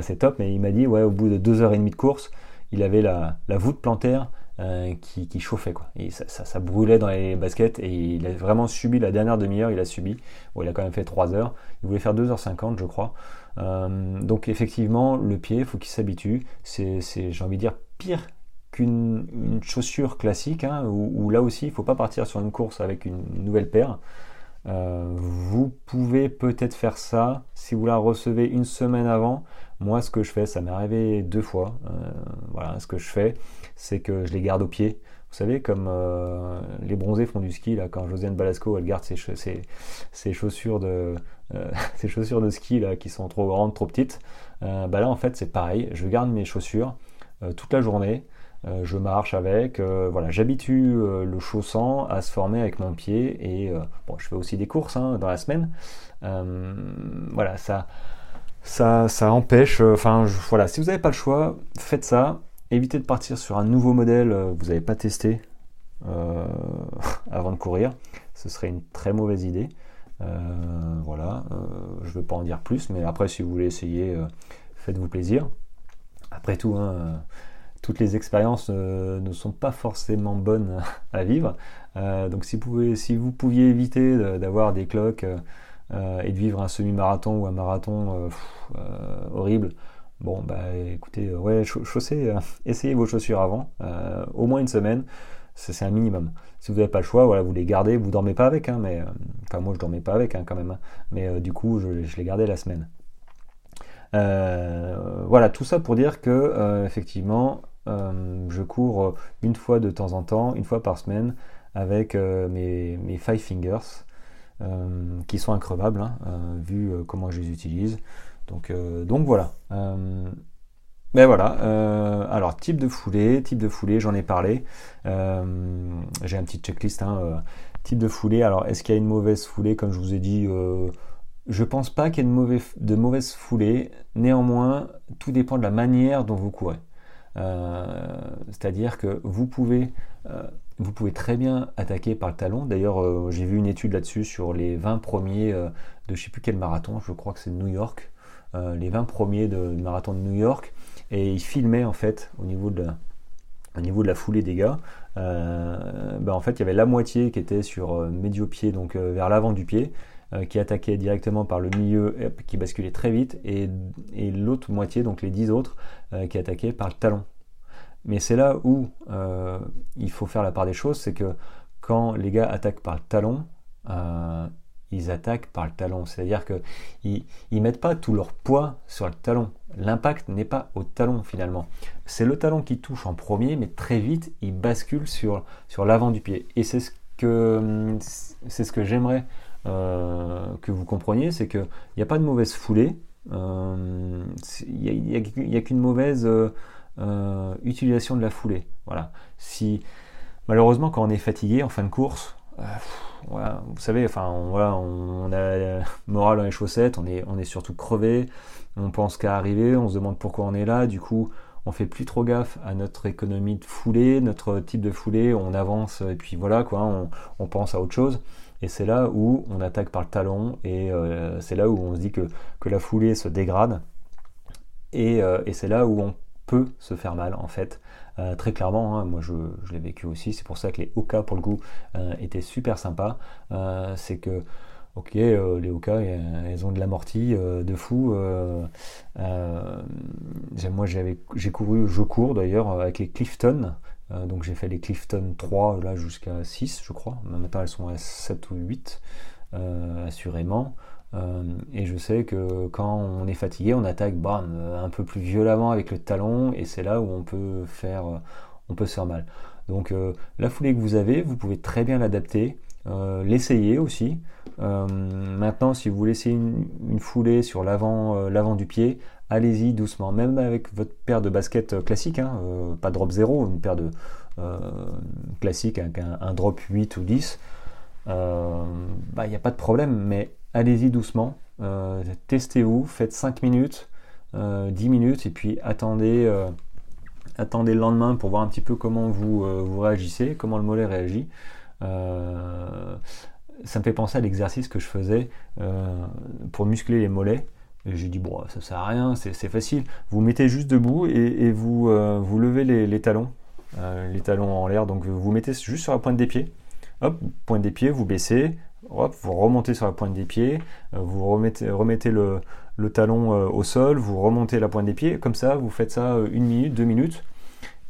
c'est top, mais il m'a dit, ouais, au bout de 2 heures et demie de course, il avait la, la voûte plantaire euh, qui, chauffait quoi. Et ça, brûlait dans les baskets et il a vraiment subi la dernière demi-heure, il a subi. Bon, il a quand même fait 3 heures. Il voulait faire 2h50 je crois. Euh, donc effectivement, le pied, il faut qu'il s'habitue. C'est, j'ai envie de dire, pire qu'une chaussure classique, hein, où, là aussi il ne faut pas partir sur une course avec une nouvelle paire. Euh, vous pouvez peut-être faire ça si vous la recevez une semaine avant. Moi, ce que je fais, ça m'est arrivé deux fois. Euh, voilà, ce que je fais, c'est que je les garde au pied. Vous savez, comme euh, les bronzés font du ski, là, quand Josiane Balasco, elle garde ses, chaussures de, [LAUGHS] ses chaussures de ski là, qui sont trop grandes, trop petites. bah là, en fait, c'est pareil. Je garde mes chaussures toute la journée. Euh, je marche avec, euh, voilà, j'habitue euh, le chausson à se former avec mon pied et bon, je fais aussi des courses hein, dans la semaine. voilà, ça, ça, empêche. Enfin, voilà, si vous n'avez pas le choix, faites ça. Évitez de partir sur un nouveau modèle vous n'avez pas testé [LAUGHS] avant de courir. Ce serait une très mauvaise idée. voilà, je ne veux pas en dire plus, mais après, si vous voulez essayer, faites-vous plaisir. Après tout, hein, toutes les expériences euh, ne sont pas forcément bonnes [LAUGHS] à vivre. Euh, donc si vous, pouvez, si vous pouviez éviter d'avoir des cloques euh, et de vivre un semi-marathon ou un marathon horrible, bon bah écoutez, ouais, chaussez, [LAUGHS] essayez vos chaussures avant, au moins une semaine, c'est un minimum. Si vous n'avez pas le choix, voilà, vous les gardez, vous dormez pas avec, hein, mais enfin moi je dormais pas avec hein, quand même, hein. mais du coup je, les gardais la semaine. voilà, tout ça pour dire que effectivement, euh, je cours une fois de temps en temps, une fois par semaine, avec euh, mes, mes, Five Fingers, euh, qui sont increvables, hein, vu comment je les utilise. Donc, voilà. Mais voilà, alors type de foulée, type de foulée, j'en ai parlé. J'ai un petit checklist. Hein, type de foulée, alors est-ce qu'il y a une mauvaise foulée? Comme je vous ai dit, je pense pas qu'il y ait de mauvaise, de mauvaise foulée. Néanmoins, tout dépend de la manière dont vous courez. Euh, c'est-à-dire que vous pouvez, euh, vous pouvez très bien attaquer par le talon. D'ailleurs, euh, j'ai vu une étude là-dessus sur les 20 premiers de je ne sais plus quel marathon, je crois que c'est New York, les 20 premiers de, marathon de New York, et ils filmaient en fait au niveau de la, au niveau de la foulée des gars, ben, en fait il y avait la moitié qui était sur médio-pied, donc vers l'avant du pied, euh, qui attaquait directement par le milieu, qui basculait très vite, et, l'autre moitié, donc les 10 autres, euh, qui attaquaient par le talon. Mais c'est là où euh, il faut faire la part des choses, c'est que quand les gars attaquent par le talon, ils attaquent par le talon. C'est-à-dire qu'ils ne mettent pas tout leur poids sur le talon. L'impact n'est pas au talon finalement. C'est le talon qui touche en premier, mais très vite, il bascule sur, sur l'avant du pied. Et c'est ce que, c'est ce que j'aimerais euh, que vous compreniez, c'est qu'il n'y a pas de mauvaise foulée, euh, il n'y a, qu'une mauvaise euh, utilisation de la foulée. Voilà. Si malheureusement quand on est fatigué en fin de course, vous savez, enfin on, voilà, on, a la morale dans les chaussettes, on est, on est surtout crevé, on pense qu'à arriver, on se demande pourquoi on est là, du coup on fait plus trop gaffe à notre économie de foulée, notre type de foulée, on avance et puis voilà quoi, on, pense à autre chose. Et c'est là où on attaque par le talon et euh, c'est là où on se dit que, que la foulée se dégrade. Et, euh, et c'est là où on peut se faire mal en fait. Euh, très clairement, hein, moi je, l'ai vécu aussi, c'est pour ça que les Oka pour le coup étaient super sympas. c'est que ok, les Oka, elles ont de l'amorti de fou. moi j'ai couru, je cours d'ailleurs avec les Clifton. Euh, donc j'ai fait les Clifton 3 là jusqu'à 6 je crois. Maintenant elles sont à 7 ou 8 euh, assurément. Euh, et je sais que quand on est fatigué, on attaque bam, un peu plus violemment avec le talon et c'est là où on peut faire, on peut se faire mal. Donc la foulée que vous avez, vous pouvez très bien l'adapter, l'essayer aussi. maintenant, si vous laissez une, une foulée sur l'avant, du pied, allez-y doucement, même avec votre paire de baskets classique, hein, euh, pas drop 0, une paire de euh, classique avec un, drop 8 ou 10, il euh, n'y bah, a pas de problème, mais allez-y doucement, testez-vous, faites 5 minutes, 10 minutes, et puis attendez, attendez le lendemain pour voir un petit peu comment vous, réagissez, comment le mollet réagit. ça me fait penser à l'exercice que je faisais pour muscler les mollets. Et j'ai dit, bon, ça sert à rien, c'est facile. Vous mettez juste debout et, vous, euh, vous levez les, talons, euh, les talons en l'air. Donc vous mettez juste sur la pointe des pieds. Hop, pointe des pieds, vous baissez. Vous remontez sur la pointe des pieds. Euh, vous remettez, le, talon au sol. Vous remontez la pointe des pieds. Comme ça, vous faites ça une minute, deux minutes.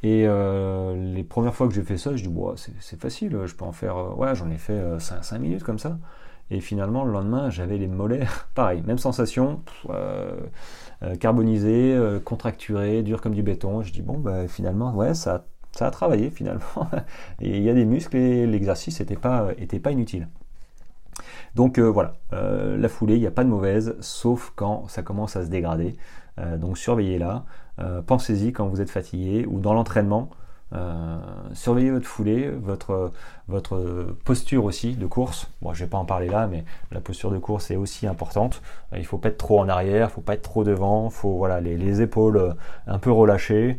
Et les premières fois que j'ai fait ça, je dis, bon, c'est facile, je peux en faire, ouais, j'en ai fait 5, minutes comme ça. Et finalement, le lendemain, j'avais les mollets, [LAUGHS] pareil, même sensation, carbonisé, contracturé, dur comme du béton. Je dis, bon, bah, finalement, ouais, ça, a travaillé finalement. [LAUGHS] et il y a des muscles et l'exercice n'était était pas inutile. Donc euh, voilà, euh, la foulée, il n'y a pas de mauvaise, sauf quand ça commence à se dégrader. Euh, donc surveillez-la. Pensez-y quand vous êtes fatigué ou dans l'entraînement. surveillez votre foulée, votre, posture aussi de course. Bon, je vais pas en parler là, mais la posture de course est aussi importante. il ne faut pas être trop en arrière, il ne faut pas être trop devant, il faut voilà, les, épaules un peu relâchées,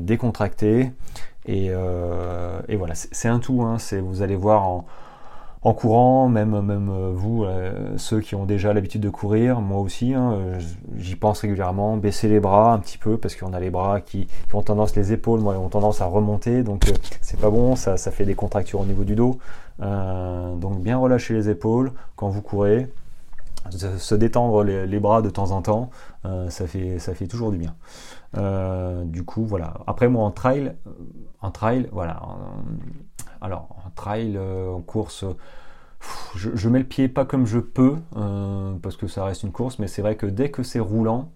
décontractées. Et, et voilà, c'est un tout. Hein. vous allez voir en, en courant, même, même euh, vous, euh, ceux qui ont déjà l'habitude de courir, moi aussi, hein, j'y pense régulièrement, baisser les bras un petit peu, parce qu'on a les bras qui, ont tendance, les épaules, moi, ont tendance à remonter, donc euh, c'est pas bon, ça, fait des contractures au niveau du dos. donc bien relâcher les épaules quand vous courez, se détendre les, bras de temps en temps, ça, fait, ça fait toujours du bien. du coup, voilà. Après, moi, en trail, en trail, voilà. Alors, en trail, euh, en course, je, mets le pied pas comme je peux, euh, parce que ça reste une course, mais c'est vrai que dès que c'est roulant,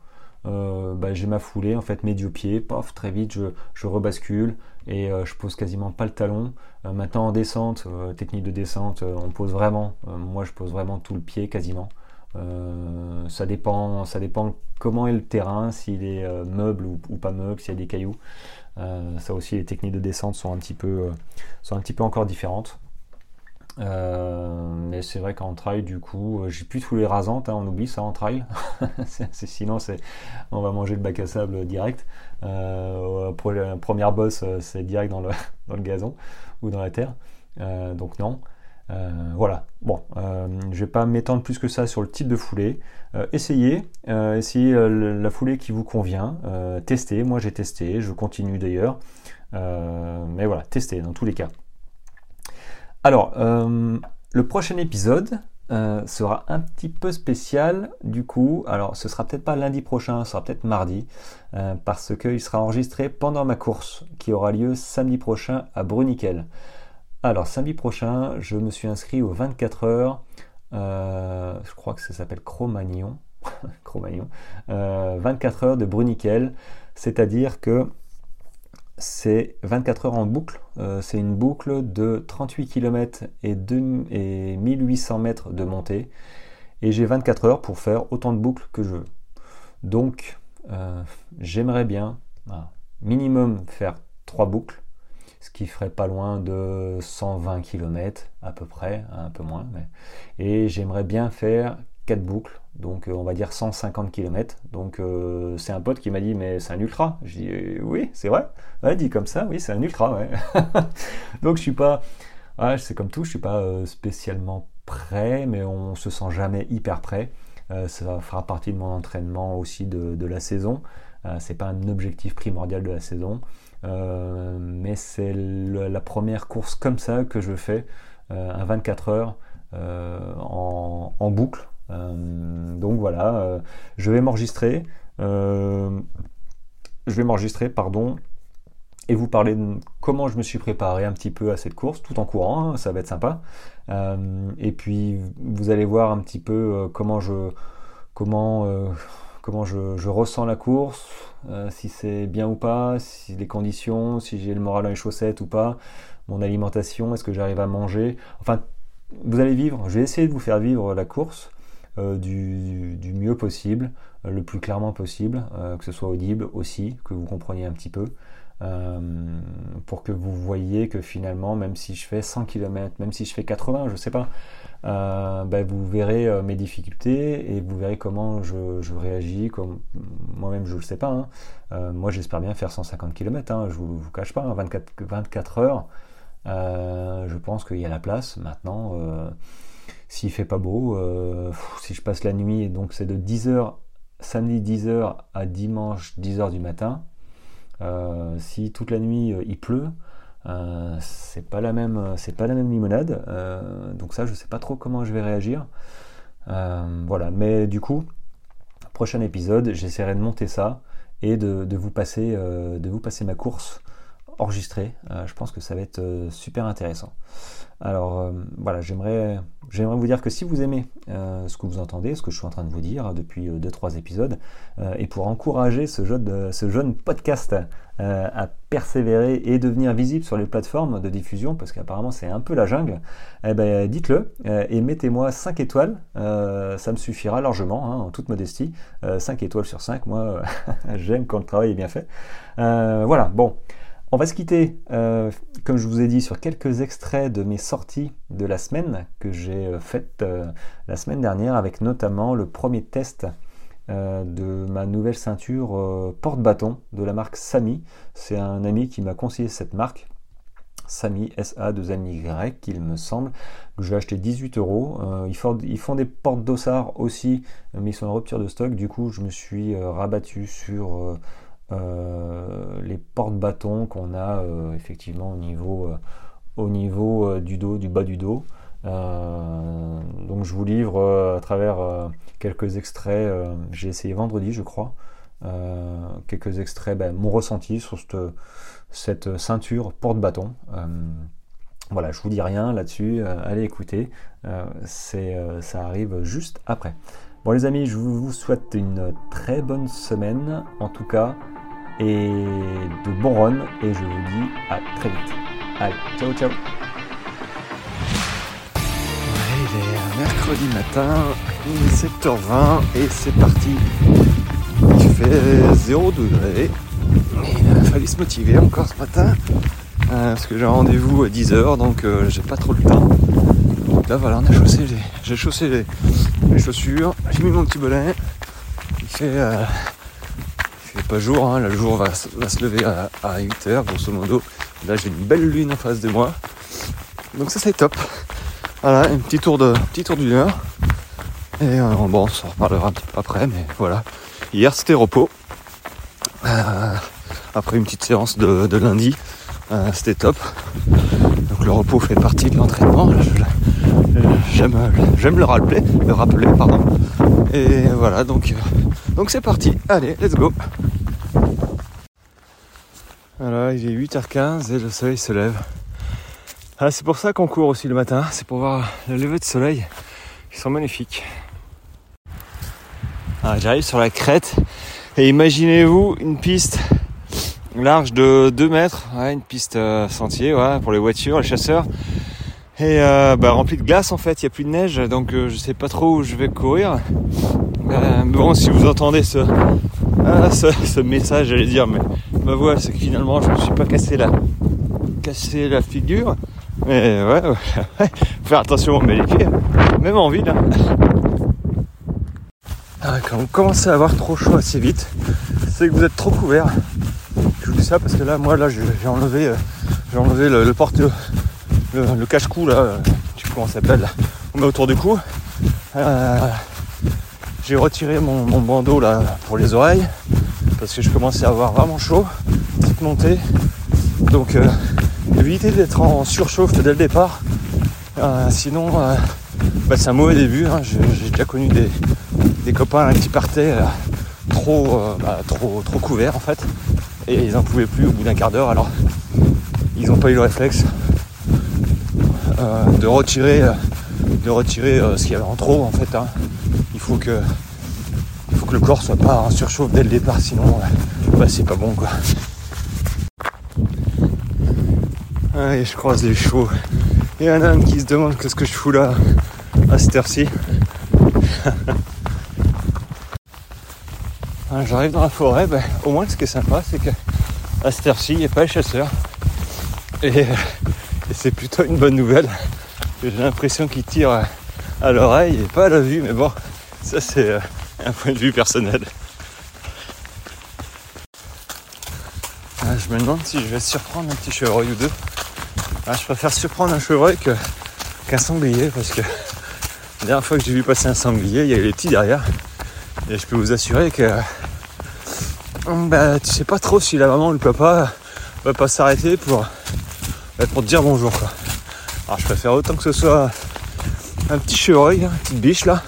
euh, bah, j'ai ma foulée, en fait, médio pied, paf, très vite, je, rebascule et je pose quasiment pas le talon. maintenant, en descente, technique de descente, on pose vraiment, moi je pose vraiment tout le pied quasiment. ça dépend, ça dépend comment est le terrain, s'il est meuble ou, pas meuble, s'il y a des cailloux. Euh, ça aussi, les techniques de descente sont un petit peu, euh, sont un petit peu encore différentes. Euh, mais c'est vrai qu'en trail, du coup, j'ai plus tous les rasantes, hein, on oublie ça en trail. [LAUGHS] sinon, on va manger le bac à sable direct. la première bosse, c'est direct dans le, [LAUGHS] dans le gazon ou dans la terre. donc non. Voilà, bon, je vais pas m'étendre plus que ça sur le type de foulée. Euh, essayez, essayez la foulée qui vous convient, testez, moi j'ai testé, je continue d'ailleurs, mais voilà, testez dans tous les cas. Alors, le prochain épisode sera un petit peu spécial du coup, alors ce sera peut-être pas lundi prochain, ce sera peut-être mardi, parce qu'il sera enregistré pendant ma course qui aura lieu samedi prochain à Bruniquel. Alors, samedi prochain, je me suis inscrit aux 24 heures. Euh, je crois que ça s'appelle Cro-Magnon. [LAUGHS] Cro-Magnon. 24 euh, heures de Bruniquel. C'est-à-dire que c'est 24 heures en boucle. Euh, c'est une boucle de 38 km et, et 1800 mètres de montée. Et j'ai 24 heures pour faire autant de boucles que je veux. Donc, j'aimerais bien, minimum, faire 3 boucles ce qui ferait pas loin de 120 km à peu près, un peu moins. Et j'aimerais bien faire 4 boucles, donc euh, on va dire 150 km. Donc euh, c'est un pote qui m'a dit mais c'est un ultra. Je dis euh, oui c'est vrai. Ouais, dit comme ça, oui c'est un ultra. [LAUGHS] Donc je suis pas, ah, c'est comme tout, je suis pas spécialement prêt, mais on se sent jamais hyper prêt. ça fera partie de mon entraînement aussi de, de la saison. c'est pas un objectif primordial de la saison. Euh, mais c'est la première course comme ça que je fais, euh, un 24 heures euh, en, boucle. donc voilà, je vais m'enregistrer. je vais m'enregistrer, pardon, et vous parler de comment je me suis préparé un petit peu à cette course, tout en courant, hein, ça va être sympa. et puis vous allez voir un petit peu comment je comment comment je, ressens la course, euh, si c'est bien ou pas, si les conditions, si j'ai le moral dans les chaussettes ou pas, mon alimentation, est-ce que j'arrive à manger. Enfin, vous allez vivre, je vais essayer de vous faire vivre la course euh, du, mieux possible, le plus clairement possible, que ce soit audible aussi, que vous compreniez un petit peu. pour que vous voyez que finalement, même si je fais 100 km, même si je fais 80, je sais pas, euh, ben, vous verrez euh, mes difficultés et vous verrez comment je, réagis. Moi-même, je ne le sais pas. Hein. Euh, moi, j'espère bien faire 150 km. Hein, je vous, vous cache pas, 24, hein, 24 heures. je pense qu'il y a la place. Maintenant, s'il fait pas beau, si je passe la nuit, donc c'est de 10h samedi 10h à dimanche 10h du matin. si toute la nuit il pleut, euh, c'est pas la même, c'est pas la même limonade. Euh, donc ça, je sais pas trop comment je vais réagir. Euh, voilà, mais du coup, prochain épisode, j'essaierai de monter ça et de, vous, passer, de vous passer ma course enregistrée. je pense que ça va être super intéressant. Alors euh, voilà, j'aimerais, vous dire que si vous aimez euh, ce que vous entendez, ce que je suis en train de vous dire depuis 2-3 euh, épisodes, et pour encourager ce jeune, ce jeune podcast à persévérer et devenir visible sur les plateformes de diffusion, parce qu'apparemment c'est un peu la jungle, eh ben, dites-le et mettez-moi 5 étoiles, ça me suffira largement, hein, en toute modestie. 5 étoiles sur 5, moi [LAUGHS] j'aime quand le travail est bien fait. voilà, bon. On va se quitter, euh, comme je vous ai dit, sur quelques extraits de mes sorties de la semaine que j'ai euh, faites euh, la semaine dernière, avec notamment le premier test de ma nouvelle ceinture porte-bâton de la marque Sami. C'est un ami qui m'a conseillé cette marque. Sami, S-A-2-M-Y, il me semble, que j'ai acheté 18 euros. Ils font des portes d'ossard aussi, mais ils sont en rupture de stock. Du coup, je me suis rabattu sur euh, les porte-bâtons qu'on a euh, effectivement au niveau, euh, du dos, du bas du dos. donc je vous livre à travers quelques extraits. J'ai essayé vendredi, je crois. quelques extraits, ben, mon ressenti sur cette, ceinture porte-bâton. voilà, je vous dis rien là-dessus. allez écouter. ça arrive juste après. Bon les amis, je vous souhaite une très bonne semaine. En tout cas, et de bon run et je vous dis à très vite. Allez, ciao ciao Il est mercredi matin, il est 7h20 et c'est parti. Il fait 0 degré. Il a fallu se motiver encore ce matin. Euh, parce que j'ai un rendez-vous à 10h donc euh, j'ai pas trop le temps. Là voilà on a chaussé les. J'ai chaussé les, chaussures, j'ai mis mon petit bonnet. Il fait euh, pas jour, hein. le jour va, se lever à, 8h grosso modo. Là j'ai une belle lune en face de moi. Donc ça c'est top. Voilà, un petit tour de petit tour d'une heure. Et euh, bon, on s'en reparlera un petit peu après, mais voilà. Hier c'était repos. Euh, après une petite séance de, lundi, euh, c'était top. Donc le repos fait partie de l'entraînement. J'aime le rappeler, le rappeler pardon. Et voilà, donc donc c'est parti. Allez, let's go. Voilà, il est 8h15 et le soleil se lève. Ah, c'est pour ça qu'on court aussi le matin, c'est pour voir le lever de soleil. Ils sont magnifiques. Ah, j'arrive sur la crête et imaginez-vous une piste large de 2 mètres, une piste euh, sentier pour les voitures, les chasseurs. Et euh, bah, remplie de glace en fait, il n'y a plus de neige, donc euh, je sais pas trop où je vais courir. bon, si vous entendez ce, ah, ce, message, j'allais dire, mais ma voix, c'est que finalement, je me suis pas cassé la, la figure. Mais ouais, ouais, [LAUGHS] faire attention aux méliqués, même en ville. Hein. Ah, quand vous commencez à avoir trop chaud assez vite, c'est que vous êtes trop couvert. Ça parce que là, moi, là, j'ai enlevé, euh, j'ai enlevé le, porte, le, cache-cou là, je sais comment s'appelle, on met autour du cou. Euh, j'ai retiré mon, bandeau là pour les oreilles parce que je commençais à avoir vraiment chaud, petite montée. Donc euh, éviter d'être en surchauffe dès le départ. Euh, sinon euh, bah, c'est un mauvais début. Hein. J'ai déjà connu des, copains qui partaient trop, bah, trop, trop couverts en fait. Et ils n'en pouvaient plus au bout d'un quart d'heure. Alors ils n'ont pas eu le réflexe de retirer, de retirer ce qu'il y avait en trop en fait. Hein faut que faut que le corps soit pas en surchauffe dès le départ, sinon bah, c'est pas bon quoi. Je croise les chevaux. Il y en a un qui se demande qu'est-ce que je fous là à cette heure-ci. [LAUGHS] Ah, j'arrive dans la forêt, ben, au moins ce qui est sympa, c'est que à cette heure-ci, il n'y a pas les chasseurs. Et, et c'est plutôt une bonne nouvelle. J'ai l'impression qu'ils tirent à l'oreille et pas à la vue, mais bon, ça, c'est euh, un point de vue personnel. Ah, je me demande si je vais surprendre un petit chevreuil ou deux. Ah, je préfère surprendre un chevreuil qu'un sanglier parce que la dernière fois que j'ai vu passer un sanglier, il y avait les petits derrière. Et je peux vous assurer que bah, tu sais pas trop si la maman ou le papa va pas s'arrêter pour, bah, pour te dire bonjour. Alors je préfère autant que ce soit un petit chevreuil, une petite biche là,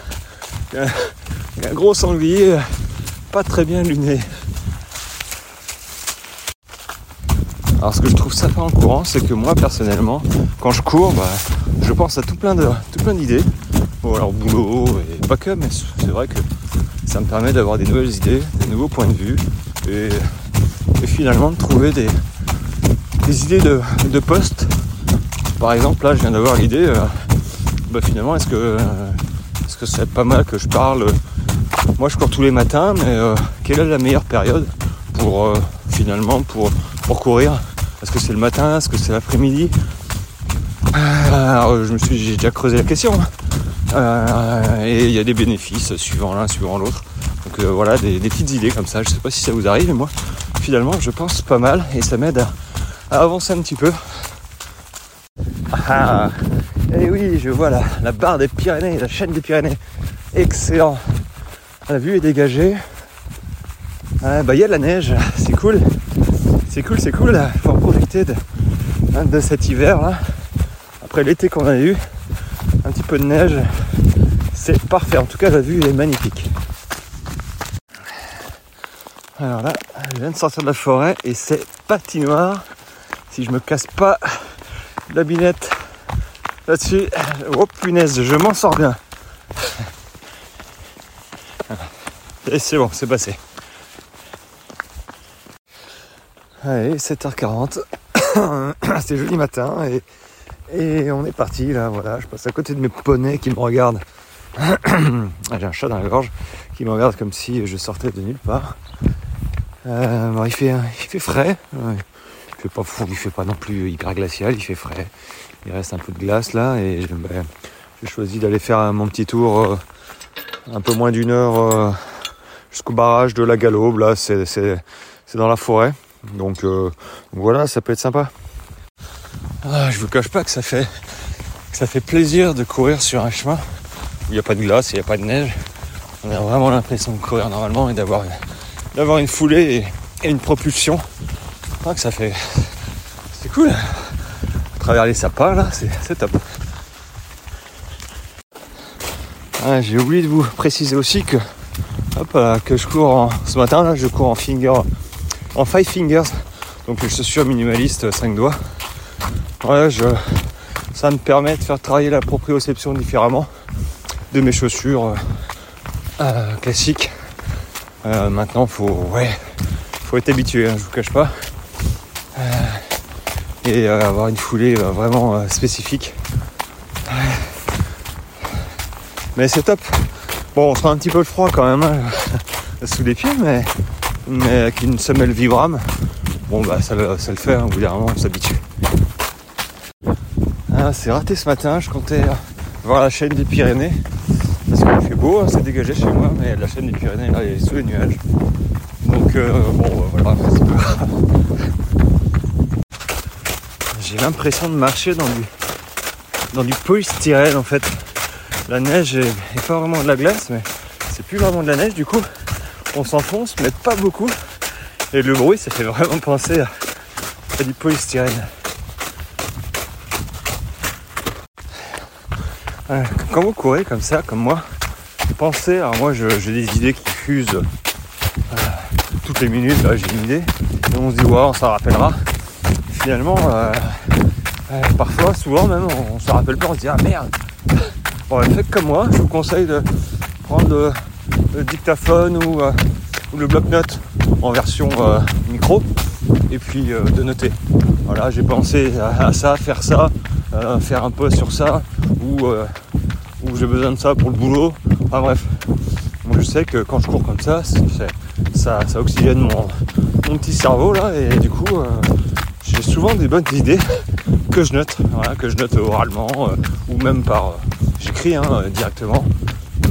un gros sanglier pas très bien luné. Alors ce que je trouve sympa en courant, c'est que moi personnellement, quand je cours, bah, je pense à tout plein tout plein d'idées. Bon alors boulot et pas que, mais c'est vrai que ça me permet d'avoir des nouvelles idées, des nouveaux points de vue et, finalement de trouver des, idées de, de. Par exemple là je viens d'avoir l'idée, euh, bah, finalement est-ce que euh, est-ce que c'est pas mal que je parle Moi je cours tous les matins, mais euh, quelle est la meilleure période pour finalement pour pour courir? Est-ce que c'est le matin? Est-ce que c'est l'après-midi? Je me suis, j'ai déjà creusé la question. Euh, et il y a des bénéfices suivant l'un, suivant l'autre. Donc euh, voilà, des, petites idées comme ça. Je sais pas si ça vous arrive, mais moi, finalement, je pense pas mal et ça m'aide à, avancer un petit peu. Ah, et oui, je vois la, la barre des Pyrénées, la chaîne des Pyrénées. Excellent. La vue est dégagée. Ah, bah, il y a de la neige, c'est cool. C'est cool, c'est cool. Il faut en profiter de, de cet hiver là. Après l'été qu'on a eu, petit peu de neige, c'est parfait. En tout cas, la vue est magnifique. Alors là, je viens de sortir de la forêt et c'est patinoire. Si je me casse pas la binette là-dessus, oh punaise, je m'en sors bien. Et c'est bon, c'est passé. Allez, 7h40. C'était [COUGHS] joli matin et, et on est parti là, voilà. Je passe à côté de mes poneys qui me regardent. [CLEARS THROAT] J'ai un chat dans la gorge qui me regarde comme si je sortais de nulle part. Euh, il, fait, il fait frais. Il fait pas fou, il fait pas non plus hyper glacial, il fait frais. Il reste un peu de glace là et ben, j'ai choisi d'aller faire mon petit tour euh, un peu moins d'une heure euh, jusqu'au barrage de la Galobe. Là, c'est dans la forêt. Donc voilà, ça peut être sympa. Ah, je vous cache pas que ça fait ça fait plaisir de courir sur un chemin où il n'y a pas de glace, il n'y a pas de neige. On a vraiment l'impression de courir normalement et d'avoir d'avoir une foulée et, une propulsion. que ça fait c'est cool. À travers les sapins là, c'est top. Ah, j'ai oublié de vous préciser aussi que que je cours en, ce matin là, je cours en finger en five fingers donc les chaussures minimalistes 5 doigts. Ouais, je, ça me permet de faire travailler la proprioception différemment de mes chaussures euh, euh, classiques. Euh, maintenant, faut, ouais, faut être habitué, hein, je vous cache pas, et avoir une foulée vraiment spécifique. Mais c'est top. Bon, on sera un petit peu de froid quand même hein, [LAUGHS] sous les pieds, mais, mais avec une semelle Vibram, bon bah ça, ça le fait, hein, au bout d'un on s'habitue. Ah, c'est raté ce matin, je comptais voir la chaîne des Pyrénées. Parce qu'il fait beau, hein, c'est dégagé chez moi, mais la chaîne des Pyrénées là est sous les nuages. Donc euh, bon voilà, [LAUGHS] c'est pas grave. J'ai l'impression de marcher dans du dans du polystyrène en fait. La neige est, pas vraiment de la glace, mais c'est plus vraiment de la neige du coup. On s'enfonce, mais pas beaucoup. Et le bruit, ça fait vraiment penser à du polystyrène. Quand vous courez comme ça, comme moi, pensez, alors moi j'ai des idées qui fusent euh, toutes les minutes, là j'ai une idée, et on se dit ouais on s'en rappellera. Finalement, euh, euh, parfois, souvent même, on, se rappelle pas, on se dit ah merde. Bon, faites comme moi, je vous conseille de prendre le, dictaphone ou, le bloc-notes en version micro et puis de noter. Voilà, j'ai pensé à, ça, faire ça, faire un peu sur ça, ou, euh, j'ai besoin de ça pour le boulot. Enfin bref, moi je sais que quand je cours comme ça, ça, oxygène mon, petit cerveau là et du coup euh, j'ai souvent des bonnes idées que je note, que je note oralement euh, ou même par j'écris hein, directement.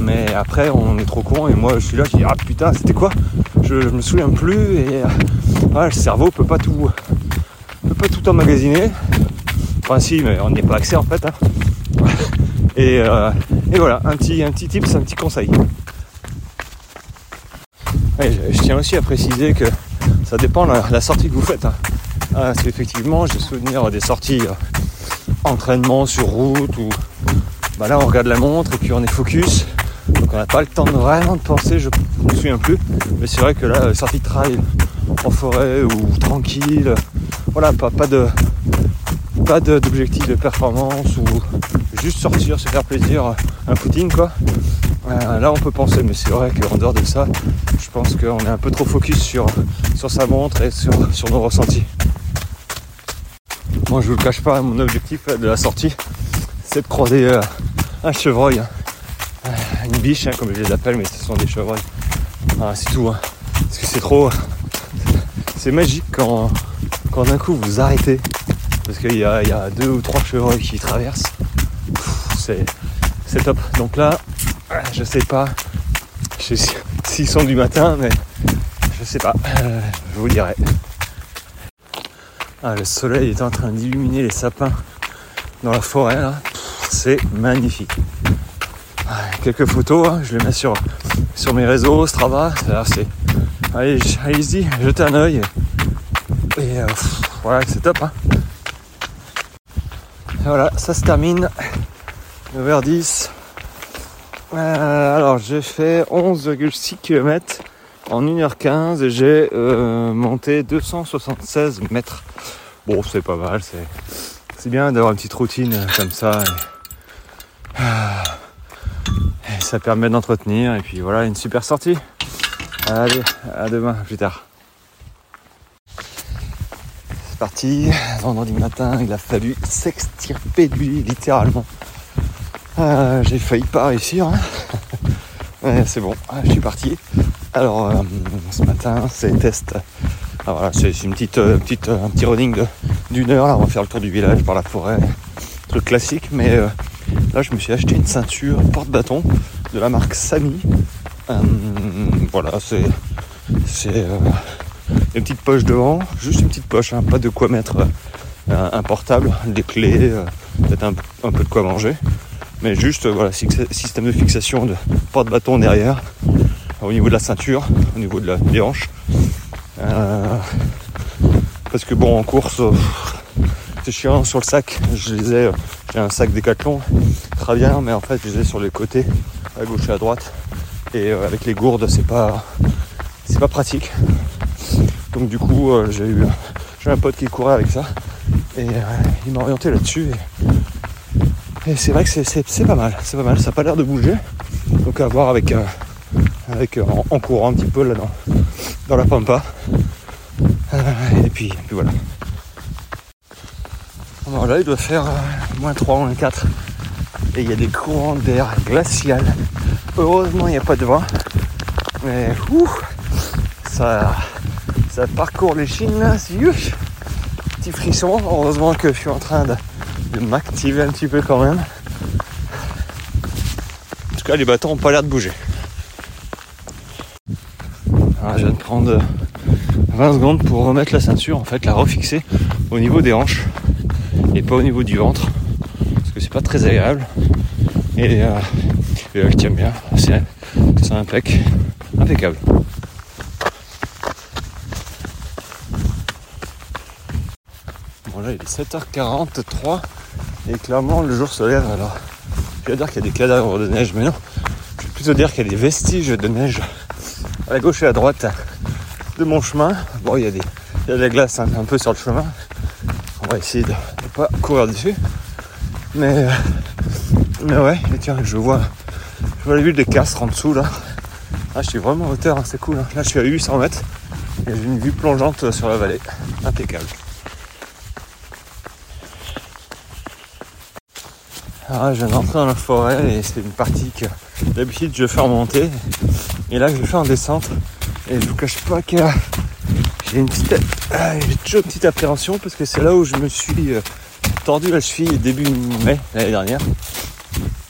Mais après on est trop con et moi je suis là qui dis ah putain c'était quoi? Je, me souviens plus et le cerveau peut pas tout peut pas tout emmagasiner. Enfin si mais on n'y a pas accès en fait. Hein. [LAUGHS] Euh, et, voilà, un petit, un petit tips, un petit conseil. je, tiens aussi à préciser que ça dépend de la, sortie que vous faites. Hein. Ah, effectivement, j'ai souvenir des sorties euh, entraînement sur route ou bah là on regarde la montre et puis on est focus. Donc on n'a pas le temps de vraiment de penser, je ne me souviens plus. Mais c'est vrai que là, sortie de trail en forêt ou tranquille, voilà, pas, pas de pas d'objectif de, performance ou juste sortir, se faire plaisir, un footing quoi. Euh, là on peut penser, mais c'est vrai qu'en dehors de ça, je pense qu'on est un peu trop focus sur, sa montre et sur, nos ressentis. Moi je vous le cache pas, mon objectif de la sortie, c'est de croiser euh, un chevreuil, hein. une biche hein, comme je les appelle, mais ce sont des chevreuils. c'est tout. Hein. Parce que c'est trop. C'est magique quand, quand d'un coup vous arrêtez. Parce qu'il y, a, deux ou trois chevreuils qui traversent. C'est top. Donc là, je sais pas [LAUGHS] s'ils sont du matin, mais je sais pas. Euh, je vous dirai. Ah, le soleil est en train d'illuminer les sapins dans la forêt là. C'est magnifique. Quelques photos, hein, je les mets sur, sur mes réseaux, Strava. C'est Allez, allez-y, jetez un oeil. Et euh, voilà, c'est top. Hein. Voilà, ça se termine. 9h10. Euh, alors, j'ai fait 11,6 km en 1h15 et j'ai euh, monté 276 mètres. Bon, c'est pas mal, c'est bien d'avoir une petite routine comme ça. et ça permet d'entretenir et puis voilà, une super sortie. Allez, à demain, plus tard. C'est parti, vendredi matin, il a fallu s'extirper de lui, littéralement. Euh, j'ai failli pas réussir. Hein. [LAUGHS] c'est bon, je suis parti. Alors, euh, ce matin, c'est test. voilà, c'est une petite, euh, petite, un petit running d'une heure. Là, on va faire le tour du village par la forêt. Truc classique, mais là, je me suis acheté une ceinture porte-bâton de la marque Samy voilà, c'est euh, une petite poche devant, juste une petite poche, hein, pas de quoi mettre euh, un portable, des clés, peut-être un, peu de quoi manger. Mais juste voilà, système de fixation de porte-bâton derrière, au niveau de la ceinture, au niveau de la, des hanches. parce que bon en course c'est chiant sur le sac, je les ai, j'ai un sac décathlon, très bien, mais en fait je les ai sur les côtés, à gauche et à droite. Et euh, avec les gourdes, c'est pas, c'est pas pratique. Donc du coup, euh, j'ai eu, un pote qui courait avec ça et euh, il m'a orienté là-dessus. Et, c'est vrai que c'est, pas mal, c'est pas mal. Ça n'a pas l'air de bouger. Donc à voir avec, avec en, courant un petit peu là dans, dans la pampa. et puis, puis voilà. Alors là, il doit faire moins 3, moins 4. Et il y a des courants d'air glacial Heureusement, il n'y a pas de vent. Mais ça, ça parcourt les chines là. Petit frisson. Heureusement que je suis en train de, m'activer un petit peu quand même. En tout cas, les bâtons n'ont pas l'air de bouger. je viens de prendre 20 secondes pour remettre la ceinture, en fait, la refixer au niveau des hanches et pas au niveau du ventre parce que c'est pas très agréable. Et euh, je tiens bien, c'est impec, impeccable. Bon là il est 7h43 et clairement le jour se lève alors je vais dire qu'il y a des cadavres de neige mais non je vais plutôt dire qu'il y a des vestiges de neige à gauche et à droite de mon chemin. Bon il y a des il y a de la glace un, peu sur le chemin. On va essayer de ne pas courir dessus. Mais, mais ouais, et tiens, je vois je vois la ville de Castres en dessous là. Je suis vraiment en hauteur, hein, c'est cool. Hein. Là, je suis à 800 mètres et j'ai une vue plongeante sur la vallée. Impeccable. Ah, je viens d'entrer dans la forêt et c'est une partie que d'habitude je fais en montée. Et là, je faire en descente. Et je vous cache pas que j'ai une petite, ah, toujours une petite appréhension parce que c'est là où je me suis euh, tordu la cheville début mai l'année dernière.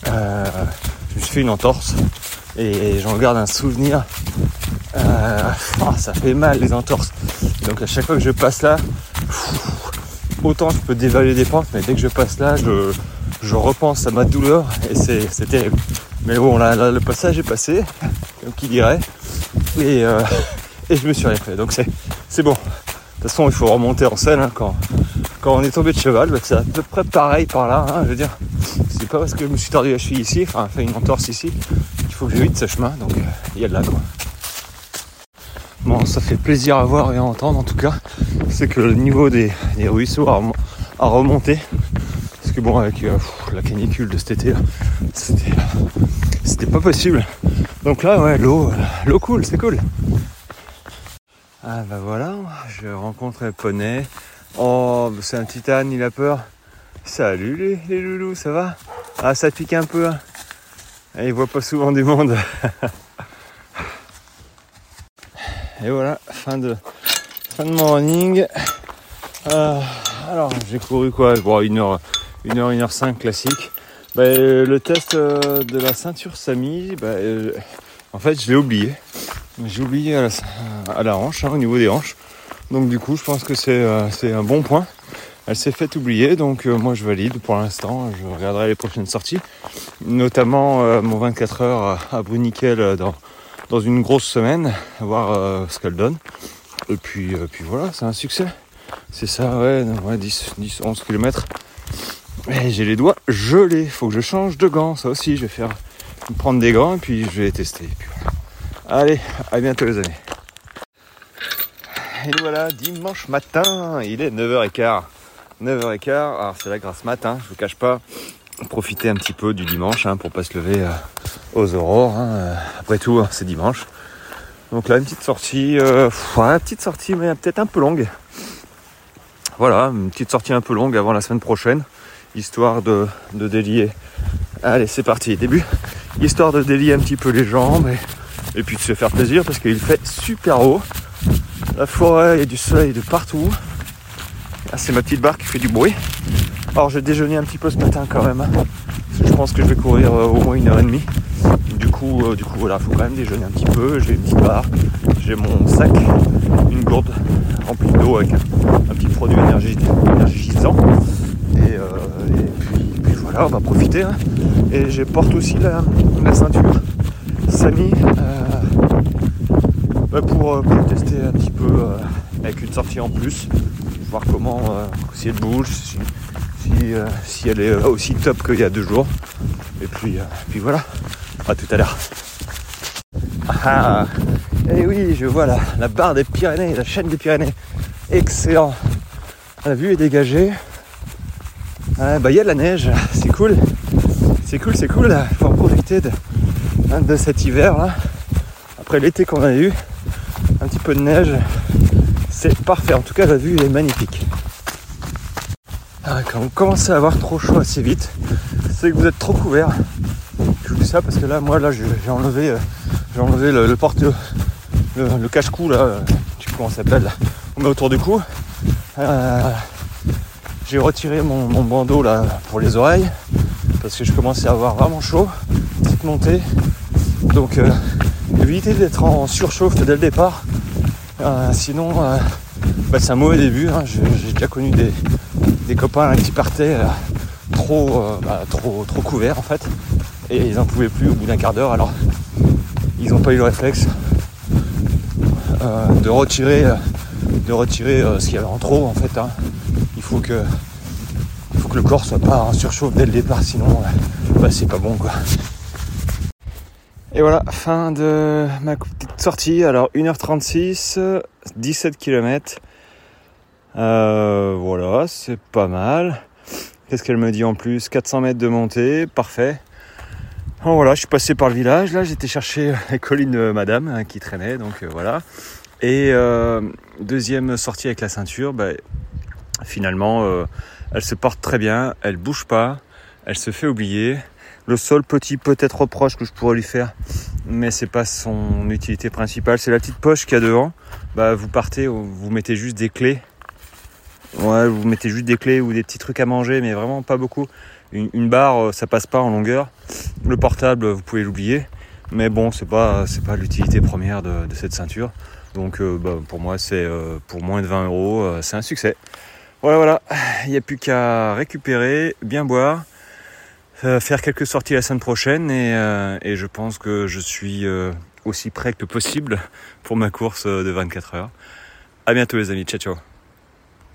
Euh, je me suis fait une entorse et j'en garde un souvenir. Euh, oh, ça fait mal les entorses. Donc à chaque fois que je passe là, autant je peux dévaluer des pentes, mais dès que je passe là, je, repense à ma douleur et c'est terrible. Mais bon, là, le passage est passé, comme qui dirait, et, euh, [LAUGHS] je me suis fait. Donc c'est bon. De toute façon, il faut remonter en selle hein, quand, on est tombé de cheval. Bah, c'est à peu près pareil par là. Hein, je veux dire, c'est pas parce que je me suis tordu la cheville ici, enfin fait une entorse ici, qu'il faut que j'évite ce chemin, donc il y a de là. Bon, ça fait plaisir à voir et à entendre en tout cas. C'est que le niveau des, ruisseaux a, remonté. Bon, avec euh, la canicule de cet été, c'était pas possible. Donc là, ouais, l'eau, l'eau coule, c'est cool. Ah bah voilà, je rencontre Poney. Oh, c'est un titane, il a peur. Salut les, loulous, ça va? Ah, ça pique un peu. Hein. il voit pas souvent du monde. [LAUGHS] Et voilà, fin de, fin de morning. Euh, alors, j'ai couru quoi? Bon, 1 heure, 1 heure, 1 heure 5 classique. Bah, le test euh, de la ceinture Samy, bah, euh, en fait, je l'ai oublié. J'ai oublié à la, hanche, hein, au niveau des hanches. Donc, du coup, je pense que c'est un bon point. Elle s'est faite oublier, donc moi je valide pour l'instant. Je regarderai les prochaines sorties, notamment mon 24 heures à Bruniquel dans, une grosse semaine, voir euh, ce qu'elle donne. Et puis, euh, puis voilà, c'est un succès. C'est ça, ouais, 10, 10, 11 km. Et j'ai les doigts gelés, faut que je change de gants, ça aussi, je vais faire prendre des gants et puis je vais tester. Allez, à bientôt les amis. Et voilà, dimanche matin, il est 9h15. 9h15, alors c'est la grâce matin, je vous cache pas profiter un petit peu du dimanche hein, pour pas se lever euh, aux aurores. Hein, après tout, hein, c'est dimanche. Donc là, une petite sortie, euh, petite sortie, mais peut-être un peu longue. Voilà, une petite sortie un peu longue avant la semaine prochaine, histoire de, délier. Allez, c'est parti, début. Histoire de délier un petit peu les jambes et, puis de se faire plaisir parce qu'il fait super haut. La forêt, et du soleil de partout. Ah, c'est ma petite barque qui fait du bruit. Alors j'ai déjeuné un petit peu ce matin quand même. Hein. je pense que je vais courir euh, au moins une heure et demie. Du coup, euh, du coup voilà, faut quand même déjeuner un petit peu. J'ai une petite barre, j'ai mon sac, une gourde remplie d'eau avec un, petit produit énergisant. Et, euh, puis, voilà, on va profiter. Hein. Et je porte aussi la, ceinture Samy bah, pour, tester un petit peu avec une sortie en plus, voir comment si elle bouge, euh, si, elle est euh, aussi top qu'il y a deux jours. Et puis, euh, puis voilà, à tout à l'heure. Ah, et eh oui, je vois la, barre des Pyrénées, la chaîne des Pyrénées. Excellent. La vue est dégagée. Ah, bah il y a de la neige, c'est cool. C'est cool, c'est cool. Il faut en profiter de, hein, de cet hiver là. Après l'été qu'on a eu, un petit peu de neige, c'est parfait. En tout cas, la vue est magnifique. Ah, quand vous commencez à avoir trop chaud assez vite, c'est que vous êtes trop couvert. Je vous dis ça parce que là, moi, là, j'ai enlevé, euh, le, porte, le, cache-cou là, je sais comment ça s'appelle, on met autour du cou. Euh, j'ai retiré mon, bandeau là pour les oreilles parce que je commençais à avoir vraiment chaud, petite montée. Donc, euh, évitez d'être en surchauffe dès le départ. sinon, bah, c'est un mauvais début. Hein. J'ai déjà connu des, copains qui partaient euh, trop, euh, bah, trop, trop couverts en fait. Et ils n'en pouvaient plus au bout d'un quart d'heure. Alors ils n'ont pas eu le réflexe euh, de retirer, de retirer ce qu'il y avait en trop en fait. Hein. Faut que, faut que le corps soit pas en surchauffe dès le départ, sinon bah, c'est pas bon quoi. Et voilà, fin de ma petite sortie. Alors 1h36, 17 km. Euh, voilà, c'est pas mal. Qu'est-ce qu'elle me dit en plus? 400 mètres de montée, parfait. voilà, je suis passé par le village. Là, j'étais chercher [LAUGHS] les collines de Madame hein, qui traînait, donc euh, voilà. Et euh, deuxième sortie avec la ceinture, bah, finalement, elle se porte très bien, elle bouge pas, elle se fait oublier. Le seul petit peut-être reproche que je pourrais lui faire, mais c'est pas son utilité principale, c'est la petite poche qu'il y a devant. Bah, vous partez, vous mettez juste des clés Ouais, vous mettez juste des clés ou des petits trucs à manger, mais vraiment pas beaucoup. Une, barre, euh, ça passe pas en longueur. Le portable, vous pouvez l'oublier. Mais bon, c'est pas, pas l'utilité première de, cette ceinture. Donc euh, bah, pour moi, c'est euh, pour moins de 20 euros, c'est un succès. Voilà, voilà. Il n'y a plus qu'à récupérer, bien boire, faire quelques sorties la semaine prochaine et, et je pense que je suis aussi prêt que possible pour ma course de 24 heures. À bientôt les amis, ciao ciao